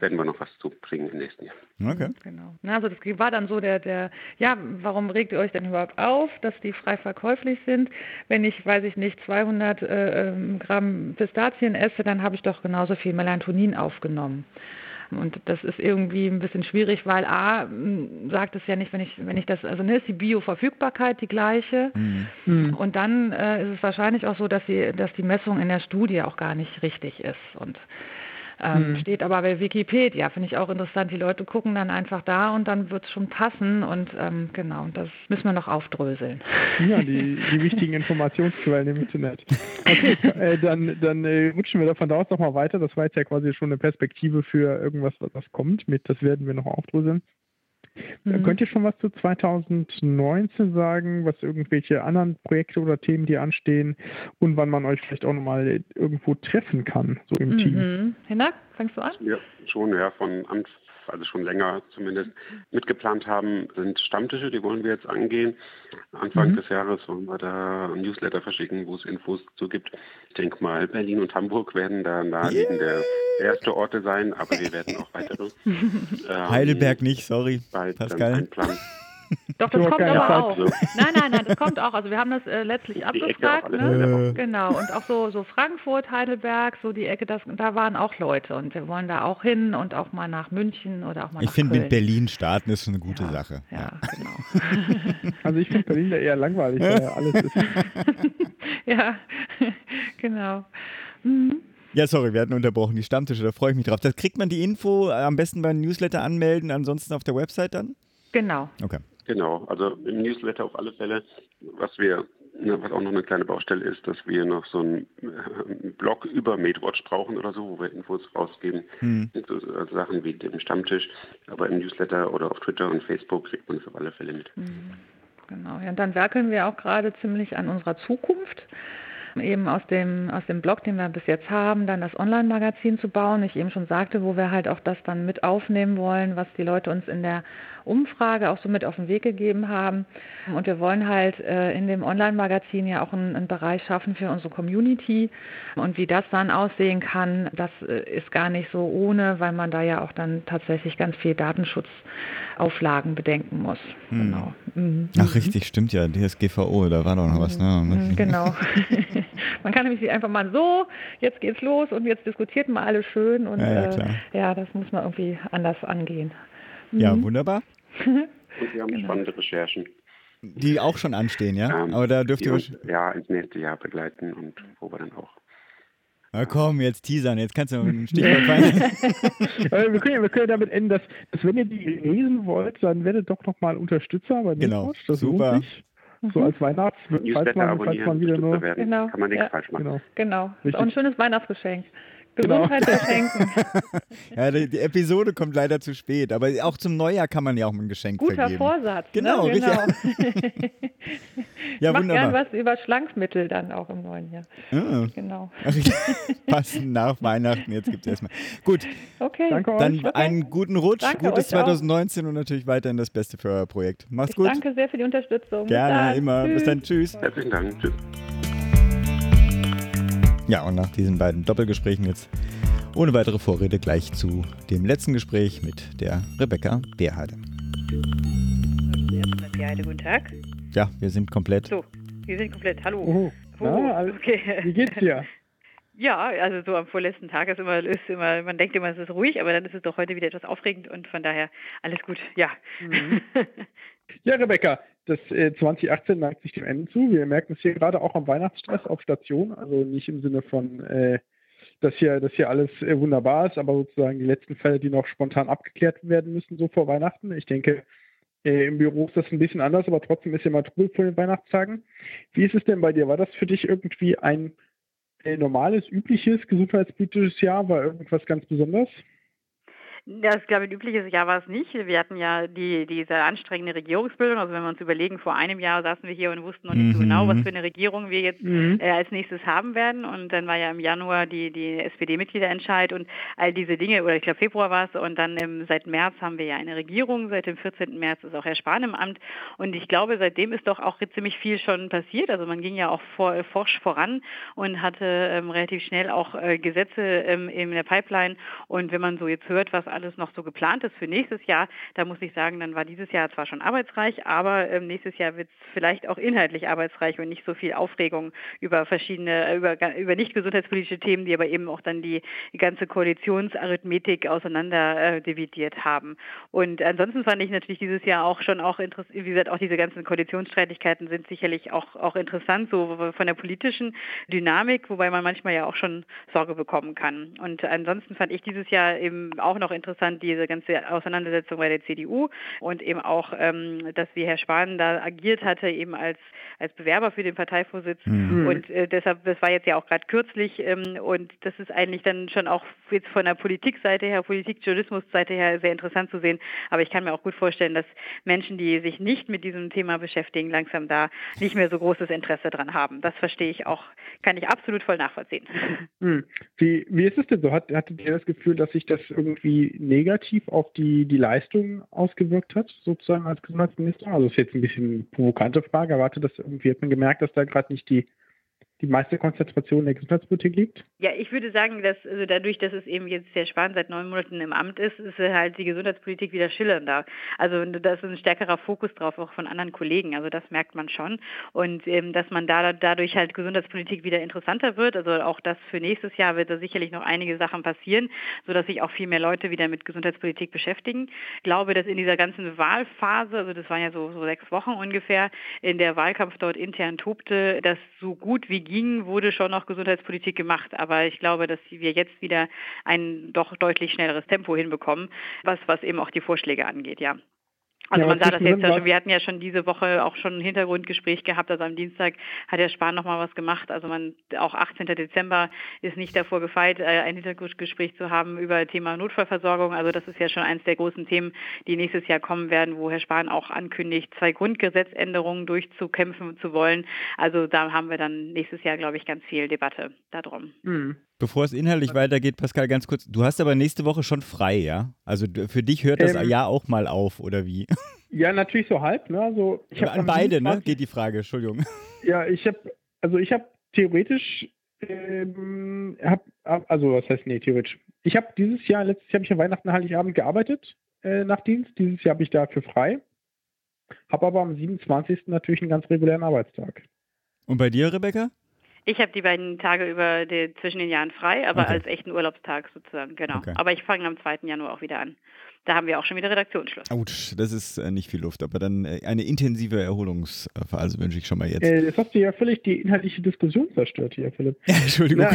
werden wir noch was zu bringen im nächsten Jahr. Okay. Genau. Also das war dann so der, der, ja, warum regt ihr euch denn überhaupt auf, dass die frei verkäuflich sind? Wenn ich, weiß ich nicht, 200 äh, ähm, Gramm Pistazien esse, dann habe ich doch genauso viel Melatonin aufgenommen. Und das ist irgendwie ein bisschen schwierig, weil A sagt es ja nicht, wenn ich, wenn ich das, also ne, ist die Bioverfügbarkeit die gleiche. Mhm. Und dann äh, ist es wahrscheinlich auch so, dass die, dass die Messung in der Studie auch gar nicht richtig ist. Und ähm, hm. Steht aber bei Wikipedia, finde ich auch interessant. Die Leute gucken dann einfach da und dann wird es schon passen und ähm, genau, das müssen wir noch aufdröseln. Ja, die, die wichtigen Informationsquellen im Internet. Okay, äh, dann, dann äh, rutschen wir davon aus nochmal weiter. Das war jetzt ja quasi schon eine Perspektive für irgendwas, was kommt. Mit, das werden wir noch aufdröseln. Mhm. Könnt ihr schon was zu 2019 sagen, was irgendwelche anderen Projekte oder Themen, die anstehen und wann man euch vielleicht auch nochmal irgendwo treffen kann, so im mhm. Team? Hinak, fängst du an? Ja, schon, ja, von Anfang also schon länger zumindest mitgeplant haben, sind Stammtische, die wollen wir jetzt angehen. Anfang mhm. des Jahres wollen wir da ein Newsletter verschicken, wo es Infos zu gibt. Ich denke mal, Berlin und Hamburg werden da naheliegende erste Orte sein, aber wir werden auch weitere. ähm, Heidelberg nicht, sorry. Bald Pascal. Plan. Doch, das kommt aber Zeit. auch. Nein, nein, nein, das kommt auch. Also wir haben das äh, letztlich abgefragt. Ne? Genau. Und auch so, so Frankfurt, Heidelberg, so die Ecke, das, da waren auch Leute. Und wir wollen da auch hin und auch mal nach München oder auch mal Ich nach finde, Köln. mit Berlin starten ist eine gute ja, Sache. Ja, genau. Also ich finde Berlin da eher langweilig, weil alles ist. ja, genau. Mhm. Ja, sorry, wir hatten unterbrochen. Die Stammtische, da freue ich mich drauf. Das kriegt man die Info äh, am besten beim Newsletter anmelden, ansonsten auf der Website dann? Genau. Okay. Genau, also im Newsletter auf alle Fälle. Was wir, ne, was auch noch eine kleine Baustelle ist, dass wir noch so einen äh, Blog über MadeWatch brauchen oder so, wo wir Infos rausgeben. Hm. So, äh, Sachen wie dem Stammtisch. Aber im Newsletter oder auf Twitter und Facebook kriegt man es auf alle Fälle mit. Genau. Ja, und dann werkeln wir auch gerade ziemlich an unserer Zukunft. Eben aus dem, aus dem Blog, den wir bis jetzt haben, dann das Online-Magazin zu bauen. Ich eben schon sagte, wo wir halt auch das dann mit aufnehmen wollen, was die Leute uns in der Umfrage auch so mit auf den Weg gegeben haben. Und wir wollen halt äh, in dem Online-Magazin ja auch einen, einen Bereich schaffen für unsere Community. Und wie das dann aussehen kann, das äh, ist gar nicht so ohne, weil man da ja auch dann tatsächlich ganz viel Datenschutzauflagen bedenken muss. Hm. Genau. Mhm. Ach, richtig, stimmt ja. DSGVO, da war doch noch was, ne? Mhm, Genau. man kann nämlich einfach mal so, jetzt geht's los und jetzt diskutiert mal alles schön und Ja, ja, äh, ja, das muss man irgendwie anders angehen. Ja, Mhm. wunderbar. Und wir haben spannende Recherchen, Die auch schon anstehen, ja? ähm, Aber da dürft ihr uns ja, ins nächste Jahr begleiten und wo wir dann auch Na komm, jetzt teasern, jetzt kannst du ein Stichwort fallen. Äh, wir, können ja, wir können damit enden, dass, dass wenn ihr die lesen wollt, dann werdet doch noch mal Unterstützer bei Genau. Das super. lohnt sich. So als Weihnachts... Falls Newsletter man, falls abonnieren, man wieder nur... werden. Genau, Kann man nichts ja. falsch machen. Genau. Genau. Ist auch ein schönes Weihnachtsgeschenk. Genau. Gesundheit verschenken. ja, die, die Episode kommt leider zu spät, aber auch zum Neujahr kann man ja auch ein Geschenk Guter vergeben. Vorsatz. Genau, ne? richtig. genau. Ja, Mach wunderbar. gern was über Schlankmittel dann auch im neuen Jahr. Ah. Genau. Passend nach Weihnachten, jetzt gibt es erstmal. Gut, Okay. Danke euch. dann Okay. einen guten Rutsch, Danke gutes euch auch. 2019 und natürlich weiterhin das Beste für euer Projekt. Macht's Ich gut. danke sehr für die Unterstützung. Bis Gerne, dann. immer. Bis Tschüss. dann. Tschüss. Herzlichen Dank. Tschüss. Ja, und nach diesen beiden Doppelgesprächen jetzt ohne weitere Vorrede gleich zu dem letzten Gespräch mit der Rebecca Beerheide. Ja, guten Tag. Ja, wir sind komplett. So, wir sind komplett. Hallo. Oh, na, alles, okay. wie geht's dir? Ja, also so am vorletzten Tag ist immer, ist immer, man denkt immer, es ist ruhig, aber dann ist es doch heute wieder etwas aufregend und von daher alles gut. Ja. Mhm. Ja, Rebecca, das äh, 2018 neigt sich dem Ende zu. Wir merken es hier gerade auch am Weihnachtsstress auf Station. Also nicht im Sinne von, äh, dass hier, dass hier alles äh, wunderbar ist, aber sozusagen die letzten Fälle, die noch spontan abgeklärt werden müssen, so vor Weihnachten. Ich denke, äh, im Büro ist das ein bisschen anders, aber trotzdem ist mal Trubel vor den Weihnachtstagen. Wie ist es denn bei dir? War das für dich irgendwie ein äh, normales, übliches gesundheitspolitisches Jahr? War irgendwas ganz Besonderes? Das, ich glaube, ein übliches Jahr war es nicht. Wir hatten ja die, diese anstrengende Regierungsbildung. Also wenn wir uns überlegen, vor einem Jahr saßen wir hier und wussten noch nicht so Mhm. genau, was für eine Regierung wir jetzt Mhm. äh, als nächstes haben werden. Und dann war ja im Januar die, die SPD-Mitgliederentscheid und all diese Dinge, oder ich glaube Februar war es. Und dann ähm, seit März haben wir ja eine Regierung. Seit dem 14. März ist auch Herr Spahn im Amt. Und ich glaube, seitdem ist doch auch ziemlich viel schon passiert. Also man ging ja auch vor, forsch voran und hatte ähm, relativ schnell auch äh, Gesetze ähm, in der Pipeline. Und wenn man so jetzt hört, was alles noch so geplant ist für nächstes Jahr, da muss ich sagen, dann war dieses Jahr zwar schon arbeitsreich, aber ähm, nächstes Jahr wird es vielleicht auch inhaltlich arbeitsreich und nicht so viel Aufregung über verschiedene, äh, über, über nicht gesundheitspolitische Themen, die aber eben auch dann die, ganze Koalitionsarithmetik auseinander äh, dividiert haben. Und ansonsten fand ich natürlich dieses Jahr auch schon auch interessant, wie gesagt, auch diese ganzen Koalitionsstreitigkeiten sind sicherlich auch, auch interessant, so von der politischen Dynamik, wobei man manchmal ja auch schon Sorge bekommen kann. Und ansonsten fand ich dieses Jahr eben auch noch interessant diese ganze Auseinandersetzung bei der CDU und eben auch, ähm, dass wie Herr Spahn da agiert hatte, eben als, als Bewerber für den Parteivorsitz. Mhm. Und äh, deshalb, das war jetzt ja auch gerade kürzlich ähm, und das ist eigentlich dann schon auch jetzt von der Politikseite her, Politikjournalismusseite her sehr interessant zu sehen. Aber ich kann mir auch gut vorstellen, dass Menschen, die sich nicht mit diesem Thema beschäftigen, langsam da nicht mehr so großes Interesse dran haben. Das verstehe ich auch, kann ich absolut voll nachvollziehen. Hm. Wie, wie ist es denn so? Hat, hattet ihr das Gefühl, dass sich das irgendwie negativ auf die, die Leistung ausgewirkt hat, sozusagen als Gesundheitsminister? Also das ist jetzt ein bisschen provokante Frage, hatte das irgendwie, hat man gemerkt, dass da gerade nicht die, die meiste Konzentration der Gesundheitspolitik liegt? Ja, ich würde sagen, dass also dadurch, dass es eben jetzt der Spahn seit neun Monaten im Amt ist, ist halt die Gesundheitspolitik wieder schillernder. Also da ist ein stärkerer Fokus drauf, auch von anderen Kollegen. Also das merkt man schon. Und ähm, dass man da dadurch halt Gesundheitspolitik wieder interessanter wird. Also auch das für nächstes Jahr wird da sicherlich noch einige Sachen passieren, sodass sich auch viel mehr Leute wieder mit Gesundheitspolitik beschäftigen. Ich glaube, dass in dieser ganzen Wahlphase, also das waren ja so, so sechs Wochen ungefähr, in der Wahlkampf dort intern tobte, dass so gut wie ging, wurde schon noch Gesundheitspolitik gemacht. Aber ich glaube, dass wir jetzt wieder ein doch deutlich schnelleres Tempo hinbekommen, was, was eben auch die Vorschläge angeht, ja. Also ja, man sah das jetzt ja schon, wir hatten ja schon diese Woche auch schon ein Hintergrundgespräch gehabt, also am Dienstag hat der Spahn nochmal was gemacht, also man, auch 18. Dezember ist nicht davor gefeit, äh, ein Hintergrundgespräch zu haben über Thema Notfallversorgung, also das ist ja schon eines der großen Themen, die nächstes Jahr kommen werden, wo Herr Spahn auch ankündigt, zwei Grundgesetzänderungen durchzukämpfen zu wollen, also da haben wir dann nächstes Jahr, glaube ich, ganz viel Debatte darum. Mhm. Bevor es inhaltlich weitergeht, Pascal, ganz kurz. Du hast aber nächste Woche schon frei, ja? Also für dich hört das ähm, Jahr auch mal auf, oder wie? Ja, natürlich so halb. Ne? Also ich An beide, ne? Geht die Frage, Entschuldigung. Ja, ich habe, also ich habe theoretisch, ähm, hab, also was heißt, nee, theoretisch. Ich habe dieses Jahr, letztes Jahr habe ich an Weihnachten, Heiligabend gearbeitet äh, nach Dienst. Dieses Jahr habe ich dafür frei. Habe aber am 27. natürlich einen ganz regulären Arbeitstag. Und bei dir, Rebecca? Ich habe die beiden Tage über die, zwischen den Jahren frei, aber okay. als echten Urlaubstag sozusagen, genau. Okay. Aber ich fange am 2. Januar auch wieder an. Da haben wir auch schon wieder Redaktionsschluss. Gut, das ist äh, nicht viel Luft, aber dann äh, eine intensive Erholungsphase wünsche ich schon mal jetzt. Äh, jetzt hast du ja völlig die inhaltliche Diskussion zerstört hier, Philipp. Ja, Entschuldigung.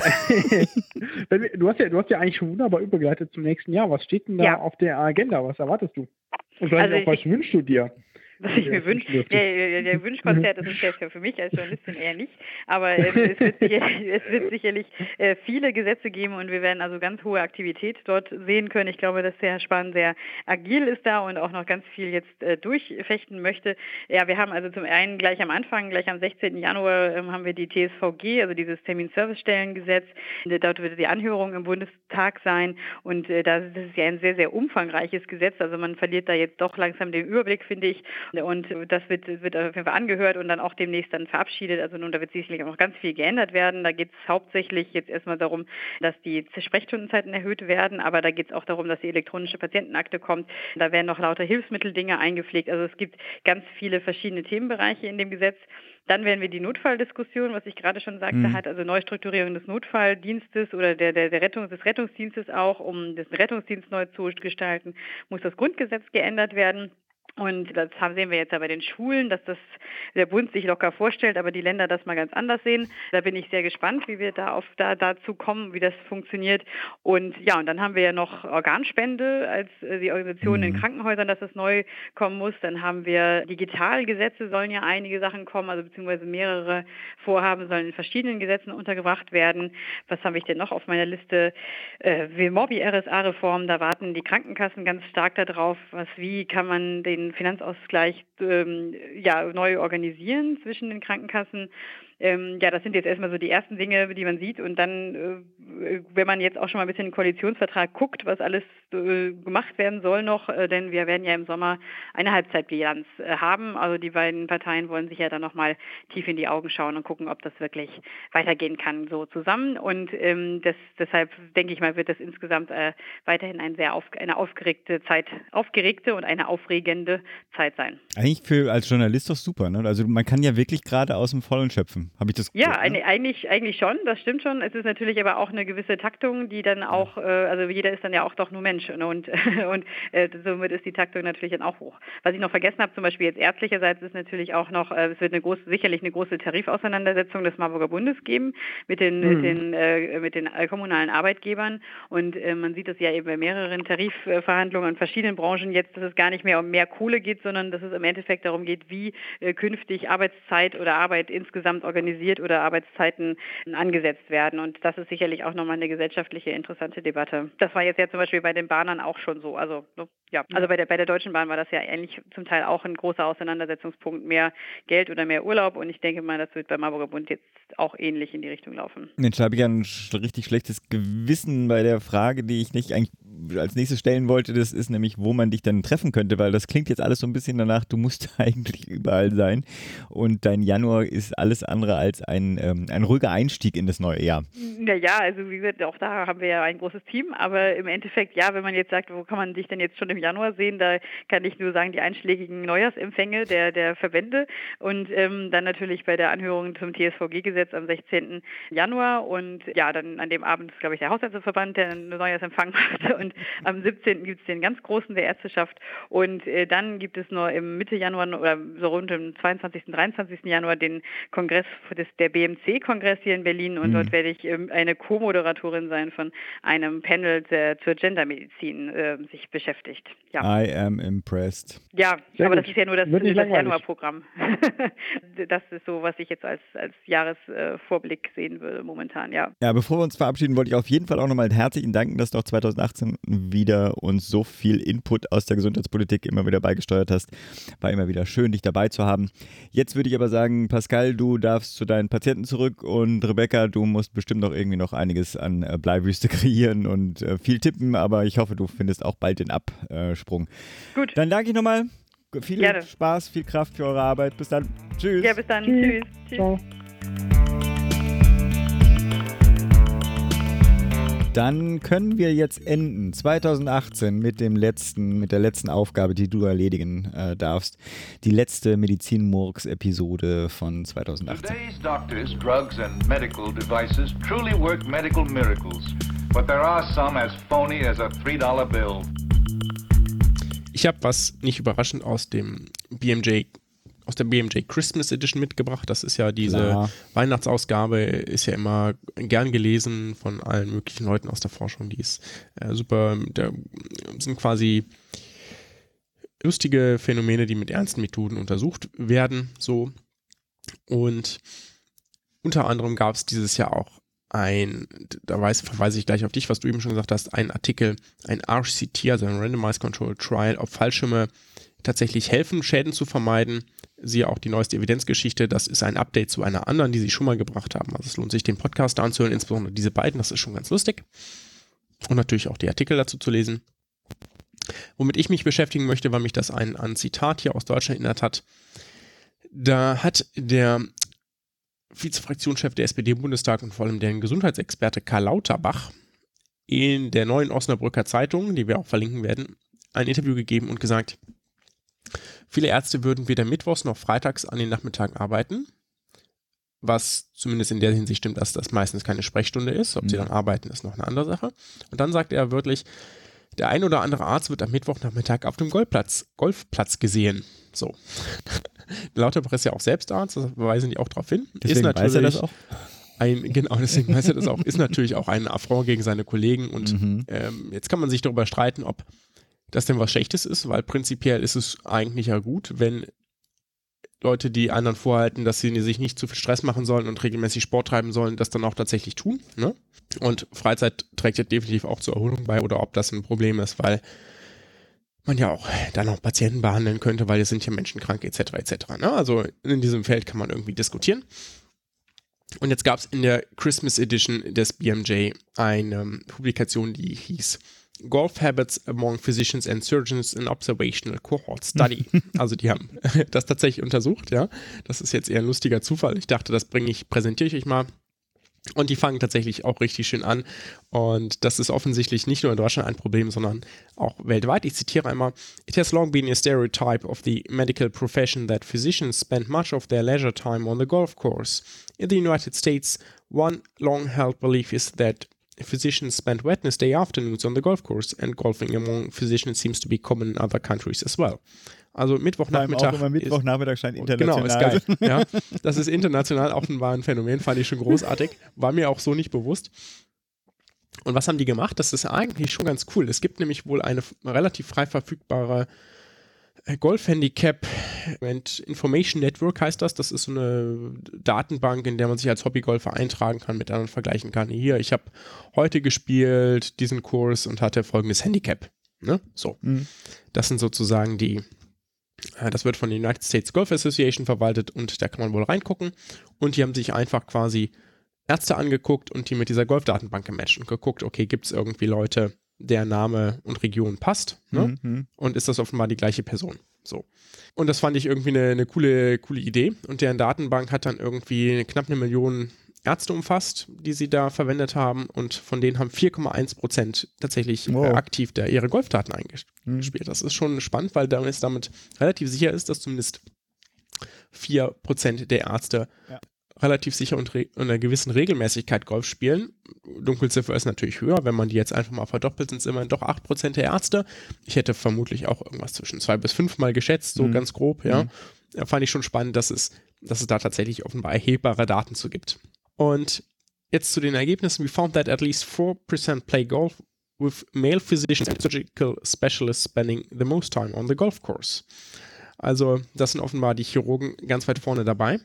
Na, du, hast ja, du hast ja eigentlich schon wunderbar übergeleitet zum nächsten Jahr. Was steht denn da ja. auf der Agenda? Was erwartest du? Und also auch, was wünschst du dir? Was ich mir wünsche. Der, der Wunschkonzert das ist ja für mich als Journalistin eher nicht. Aber äh, es, wird sicherlich, es wird sicherlich äh, viele Gesetze geben und wir werden also ganz hohe Aktivität dort sehen können. Ich glaube, dass der Herr Spahn sehr agil ist da und auch noch ganz viel jetzt äh, durchfechten möchte. Ja, wir haben also zum einen gleich am Anfang, gleich am 16. Januar ähm, haben wir die TSVG, also dieses Terminservicestellengesetz. Dort wird die Anhörung im Bundestag sein und äh, das ist ja ein sehr, sehr umfangreiches Gesetz. Also man verliert da jetzt doch langsam den Überblick, finde ich. Und das wird, wird auf jeden Fall angehört und dann auch demnächst dann verabschiedet. Also nun, da wird sicherlich auch noch ganz viel geändert werden. Da geht es hauptsächlich jetzt erstmal darum, dass die Sprechstundenzeiten erhöht werden, aber da geht es auch darum, dass die elektronische Patientenakte kommt. Da werden noch lauter Hilfsmitteldinge eingepflegt. Also es gibt ganz viele verschiedene Themenbereiche in dem Gesetz. Dann werden wir die Notfalldiskussion, was ich gerade schon sagte, mhm. hat also Neustrukturierung des Notfalldienstes oder der, der, der Rettung, des Rettungsdienstes auch, um den Rettungsdienst neu zu gestalten, muss das Grundgesetz geändert werden. Und das haben, sehen wir jetzt ja bei den Schulen, dass das der Bund sich locker vorstellt, aber die Länder das mal ganz anders sehen. Da bin ich sehr gespannt, wie wir da auf da dazu kommen, wie das funktioniert. Und ja, und dann haben wir ja noch Organspende als äh, die Organisation mhm. in Krankenhäusern, dass das neu kommen muss. Dann haben wir Digitalgesetze, sollen ja einige Sachen kommen, also beziehungsweise mehrere Vorhaben sollen in verschiedenen Gesetzen untergebracht werden. Was habe ich denn noch auf meiner Liste? Äh, Mobi-RSA-Reform, da warten die Krankenkassen ganz stark darauf, was, wie kann man den Finanzausgleich ähm, ja, neu organisieren zwischen den Krankenkassen ähm, ja, das sind jetzt erstmal so die ersten Dinge, die man sieht. Und dann, äh, wenn man jetzt auch schon mal ein bisschen den Koalitionsvertrag guckt, was alles äh, gemacht werden soll noch, äh, denn wir werden ja im Sommer eine Halbzeitbilanz äh, haben. Also die beiden Parteien wollen sich ja dann nochmal tief in die Augen schauen und gucken, ob das wirklich weitergehen kann so zusammen. Und ähm, das, deshalb denke ich mal, wird das insgesamt äh, weiterhin ein sehr auf, eine aufgeregte Zeit, aufgeregte und eine aufregende Zeit sein. Eigentlich für als Journalist doch super, ne? Also man kann ja wirklich gerade aus dem Vollen schöpfen. Habe ich das Ja, gesagt, ne? eigentlich, eigentlich schon, das stimmt schon. Es ist natürlich aber auch eine gewisse Taktung, die dann auch, äh, also jeder ist dann ja auch doch nur Mensch ne? und, und äh, somit ist die Taktung natürlich dann auch hoch. Was ich noch vergessen habe, zum Beispiel jetzt ärztlicherseits ist natürlich auch noch, äh, es wird eine große, sicherlich eine große Tarifauseinandersetzung des Marburger Bundes geben mit den, mit den, äh, mit den äh, kommunalen Arbeitgebern und äh, man sieht das ja eben bei mehreren Tarifverhandlungen in verschiedenen Branchen jetzt, dass es gar nicht mehr um mehr Kohle geht, sondern dass es im Endeffekt darum geht, wie künftig Arbeitszeit oder Arbeit insgesamt organisiert organisiert oder Arbeitszeiten angesetzt werden. Und das ist sicherlich auch nochmal eine gesellschaftliche interessante Debatte. Das war jetzt ja zum Beispiel bei den Bahnern auch schon so. Also ja, also bei der, bei der Deutschen Bahn war das ja ähnlich zum Teil auch ein großer Auseinandersetzungspunkt, mehr Geld oder mehr Urlaub. Und ich denke mal, das wird beim Marburger Bund jetzt auch ähnlich in die Richtung laufen. Mensch, da habe ich ja ein richtig schlechtes Gewissen bei der Frage, die ich nicht eigentlich als nächstes stellen wollte, das ist nämlich, wo man dich dann treffen könnte, weil das klingt jetzt alles so ein bisschen danach, du musst eigentlich überall sein. Und dein Januar ist alles andere als ein, ähm, ein ruhiger Einstieg in das neue Jahr. Naja, also wie gesagt, auch da haben wir ja ein großes Team, aber im Endeffekt, ja, wenn man jetzt sagt, wo kann man dich denn jetzt schon im Januar sehen, da kann ich nur sagen, die einschlägigen Neujahrsempfänge der, der Verbände und ähm, dann natürlich bei der Anhörung zum TSVG-Gesetz am 16. Januar und ja, dann an dem Abend ist, glaube ich, der Hausärzteverband, der einen Neujahrsempfang macht und am 17. gibt es den ganz großen der Ärzteschaft und äh, dann gibt es nur im Mitte Januar oder so rund im 22., 23. Januar den Kongress des, der BMC-Kongress hier in Berlin und mhm. dort werde ich ähm, eine Co-Moderatorin sein von einem Panel der, zur Gendermedizin äh, sich beschäftigt. Ja. I am impressed. Ja, Sehr aber gut. das ist ja nur das, das Januarprogramm. das ist so, was ich jetzt als, als Jahresvorblick sehen würde momentan, ja. Ja, bevor wir uns verabschieden, wollte ich auf jeden Fall auch nochmal herzlichen danken, dass du auch 2018 wieder uns so viel Input aus der Gesundheitspolitik immer wieder beigesteuert hast. War immer wieder schön, dich dabei zu haben. Jetzt würde ich aber sagen, Pascal, du darfst zu deinen Patienten zurück und Rebecca, du musst bestimmt noch irgendwie noch einiges an äh, Bleiwüste kreieren und äh, viel tippen, aber ich hoffe, du findest auch bald den Absprung. Gut. Dann danke ich nochmal. Viel Gerne. Spaß, viel Kraft für eure Arbeit. Bis dann. Tschüss. Ja, bis dann. Tschüss. Tschüss. Ciao. Dann können wir jetzt enden 2018 mit dem letzten, mit der letzten Aufgabe, die du erledigen äh, darfst. Die letzte Medizin-Murks-Episode von 2018. Today's doctors, drugs and medical devices truly work medical miracles, but there are some as phony as a $3 bill. Ich habe was nicht überraschend aus dem BMJ aus der BMJ Christmas Edition mitgebracht. Das ist ja diese Klar. Weihnachtsausgabe, ist ja immer gern gelesen von allen möglichen Leuten aus der Forschung. Die ist äh, super. Da sind quasi lustige Phänomene, die mit ernsten Methoden untersucht werden. So. Und unter anderem gab es dieses Jahr auch ein, da weiß, verweise ich gleich auf dich, was du eben schon gesagt hast, ein Artikel, ein RCT, also ein Randomized Control Trial, ob Fallschirme tatsächlich helfen, Schäden zu vermeiden siehe auch die neueste Evidenzgeschichte. Das ist ein Update zu einer anderen, die sie schon mal gebracht haben. Also es lohnt sich, den Podcast anzuhören, insbesondere diese beiden. Das ist schon ganz lustig. Und natürlich auch die Artikel dazu zu lesen. Womit ich mich beschäftigen möchte, weil mich das ein, ein Zitat hier aus Deutschland erinnert hat. Da hat der Vizefraktionschef der SPD im Bundestag und vor allem der Gesundheitsexperte Karl Lauterbach in der neuen Osnabrücker Zeitung, die wir auch verlinken werden, ein Interview gegeben und gesagt, Viele Ärzte würden weder mittwochs noch freitags an den Nachmittagen arbeiten, was zumindest in der Hinsicht stimmt, dass das meistens keine Sprechstunde ist. Ob mhm. sie dann arbeiten, ist noch eine andere Sache. Und dann sagt er wirklich, der ein oder andere Arzt wird am Mittwochnachmittag auf dem Golfplatz, Golfplatz gesehen. So. Lauterbach ist ja auch selbst Arzt, das weisen die auch darauf hin. Deswegen ist weiß er das auch. Ein, genau, deswegen weiß er das auch. Ist natürlich auch ein Affront gegen seine Kollegen. Und mhm. ähm, jetzt kann man sich darüber streiten, ob das denn was Schlechtes ist, weil prinzipiell ist es eigentlich ja gut, wenn Leute, die anderen vorhalten, dass sie sich nicht zu viel Stress machen sollen und regelmäßig Sport treiben sollen, das dann auch tatsächlich tun. Ne? Und Freizeit trägt ja definitiv auch zur Erholung bei oder ob das ein Problem ist, weil man ja auch dann auch Patienten behandeln könnte, weil es sind ja Menschen krank etc. etc. Ne? Also in diesem Feld kann man irgendwie diskutieren. Und jetzt gab es in der Christmas Edition des BMJ eine Publikation, die hieß Golf Habits Among Physicians and Surgeons in Observational Cohort Study. Also die haben das tatsächlich untersucht, ja. Das ist jetzt eher ein lustiger Zufall. Ich dachte, das bringe ich, präsentiere ich euch mal. Und die fangen tatsächlich auch richtig schön an. Und das ist offensichtlich nicht nur in Deutschland ein Problem, sondern auch weltweit. Ich zitiere einmal: It has long been a stereotype of the medical profession that physicians spend much of their leisure time on the golf course. In the United States, one long held belief is that physicians spend Wednesday afternoons on the golf course and golfing among physicians seems to be common in other countries as well. Also Mittwochnachmittag. Auch Mittwochnachmittag scheint international. Genau, ist geil. ja, das ist international offenbar ein Phänomen, fand ich schon großartig. War mir auch so nicht bewusst. Und was haben die gemacht? Das ist eigentlich schon ganz cool. Es gibt nämlich wohl eine relativ frei verfügbare äh, Golf Handicap Information Network heißt das. Das ist so eine Datenbank, in der man sich als Hobbygolfer eintragen kann, mit anderen vergleichen kann. Hier, ich habe heute gespielt diesen Kurs und hatte folgendes Handicap. Ne? So. Mhm. Das sind sozusagen die. Äh, das wird von der United States Golf Association verwaltet und da kann man wohl reingucken. Und die haben sich einfach quasi Ärzte angeguckt und die mit dieser Golfdatenbank gematcht und geguckt, okay, gibt es irgendwie Leute, der Name und Region passt. Ne? Mhm. Und ist das offenbar die gleiche Person. So. Und das fand ich irgendwie eine, eine coole, coole Idee. Und deren Datenbank hat dann irgendwie knapp eine Million Ärzte umfasst, die sie da verwendet haben. Und von denen haben 4,1 Prozent tatsächlich äh, Wow. aktiv da ihre Golfdaten Mhm. eingespielt. Das ist schon spannend, weil damit es damit relativ sicher ist, dass zumindest 4 Prozent der Ärzte Ja. Relativ sicher und in einer gewissen Regelmäßigkeit Golf spielen. Dunkelziffer ist natürlich höher. Wenn man die jetzt einfach mal verdoppelt, sind es immerhin doch 8 Prozent der Ärzte. Ich hätte vermutlich auch irgendwas zwischen zwei bis fünf Mal geschätzt, so Mhm. ganz grob, ja. Mhm. Da fand ich schon spannend, dass es, dass es da tatsächlich offenbar erhebbare Daten zu gibt. Und jetzt zu den Ergebnissen. We found that at least 4% play golf with male physicians and surgical specialists spending the most time on the golf course. Also, das sind offenbar die Chirurgen ganz weit vorne dabei.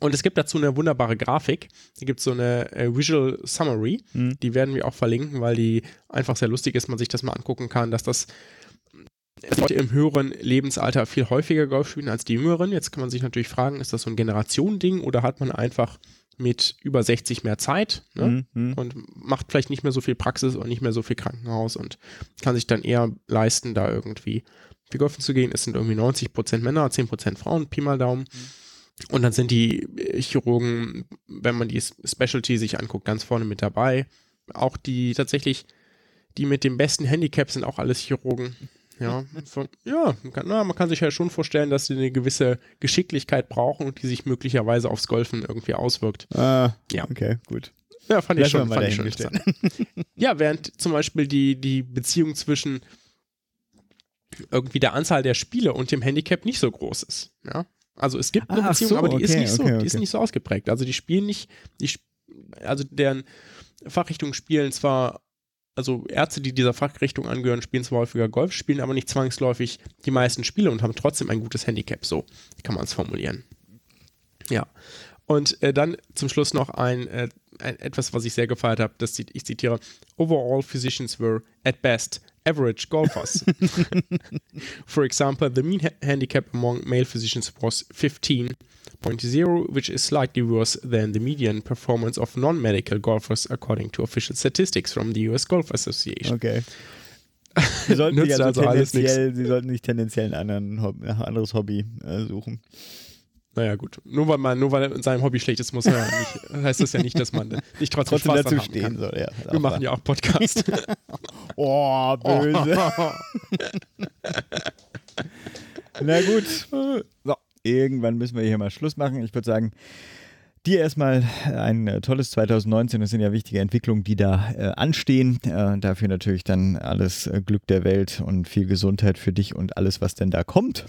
Und es gibt dazu eine wunderbare Grafik. Hier gibt es so eine äh, Visual Summary. Mhm. Die werden wir auch verlinken, weil die einfach sehr lustig ist, man sich das mal angucken kann, dass das Leute im höheren Lebensalter viel häufiger Golf spielen als die jüngeren. Jetzt kann man sich natürlich fragen, ist das so ein Generationending oder hat man einfach mit über 60 mehr Zeit ne? Mhm. Mhm. und macht vielleicht nicht mehr so viel Praxis und nicht mehr so viel Krankenhaus und kann sich dann eher leisten, da irgendwie viel golfen zu gehen. Es sind irgendwie 90% Männer, 10% Frauen, Pi mal Daumen. Und dann sind die äh, Chirurgen, wenn man die Specialty sich anguckt, ganz vorne mit dabei. Auch die tatsächlich, die mit dem besten Handicap sind auch alles Chirurgen. Ja, von, ja man, kann, na, man kann sich ja schon vorstellen, dass sie eine gewisse Geschicklichkeit brauchen und die sich möglicherweise aufs Golfen irgendwie auswirkt. Ah, Ja. okay, gut. Ja, fand ich Lassen wir schon, fand ich schon interessant. ja, während zum Beispiel die, die Beziehung zwischen irgendwie der Anzahl der Spiele und dem Handicap nicht so groß ist. Ja? Also es gibt eine Ach Beziehung, so, aber die ist okay, nicht so, okay, die ist okay. nicht so ausgeprägt. Also die spielen nicht, die, also deren Fachrichtungen spielen zwar, also Ärzte, die dieser Fachrichtung angehören, spielen zwar häufiger Golf, spielen aber nicht zwangsläufig die meisten Spiele und haben trotzdem ein gutes Handicap. So kann man es formulieren. Ja. Und äh, dann zum Schluss noch ein, äh, ein etwas, was ich sehr gefeiert habe, das zit- ich zitiere: Overall physicians were at best average golfers. For example, the mean ha handicap among male physicians was 15.0, which is slightly worse than the median performance of non-medical golfers, according to official statistics from the US Golf Association. Okay. Sie sollten, also also Sie sollten sich tendenziell ein anderen ein anderes Hobby äh, suchen. Naja, gut. Nur weil man, nur weil in seinem Hobby schlecht ist, muss ja nicht, heißt das ja nicht, dass man nicht trotzdem, Trotzdem Spaß dazu stehen kann. soll. Ja, Wir machen wahr. ja auch Podcast. Oh, böse. Na gut. So, irgendwann müssen wir hier mal Schluss machen. Ich würde sagen, dir erstmal ein äh, tolles 2019. Das sind ja wichtige Entwicklungen, die da äh, anstehen. Äh, dafür natürlich dann alles äh, Glück der Welt und viel Gesundheit für dich und alles, was denn da kommt.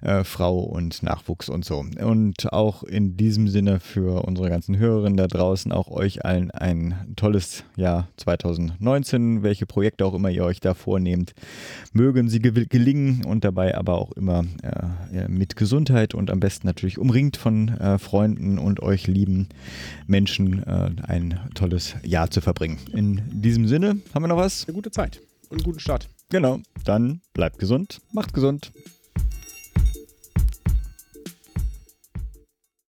Äh, Frau und Nachwuchs und so. Und auch in diesem Sinne für unsere ganzen Hörerinnen da draußen, auch euch allen ein tolles Jahr 2019. Welche Projekte auch immer ihr euch da vornehmt, mögen sie ge gelingen und dabei aber auch immer äh, mit Gesundheit und am besten natürlich umringt von Freunden und euch lieben Menschen äh, ein tolles Jahr zu verbringen. In diesem Sinne, haben wir noch was? Eine gute Zeit und einen guten Start. Genau, dann bleibt gesund, macht gesund.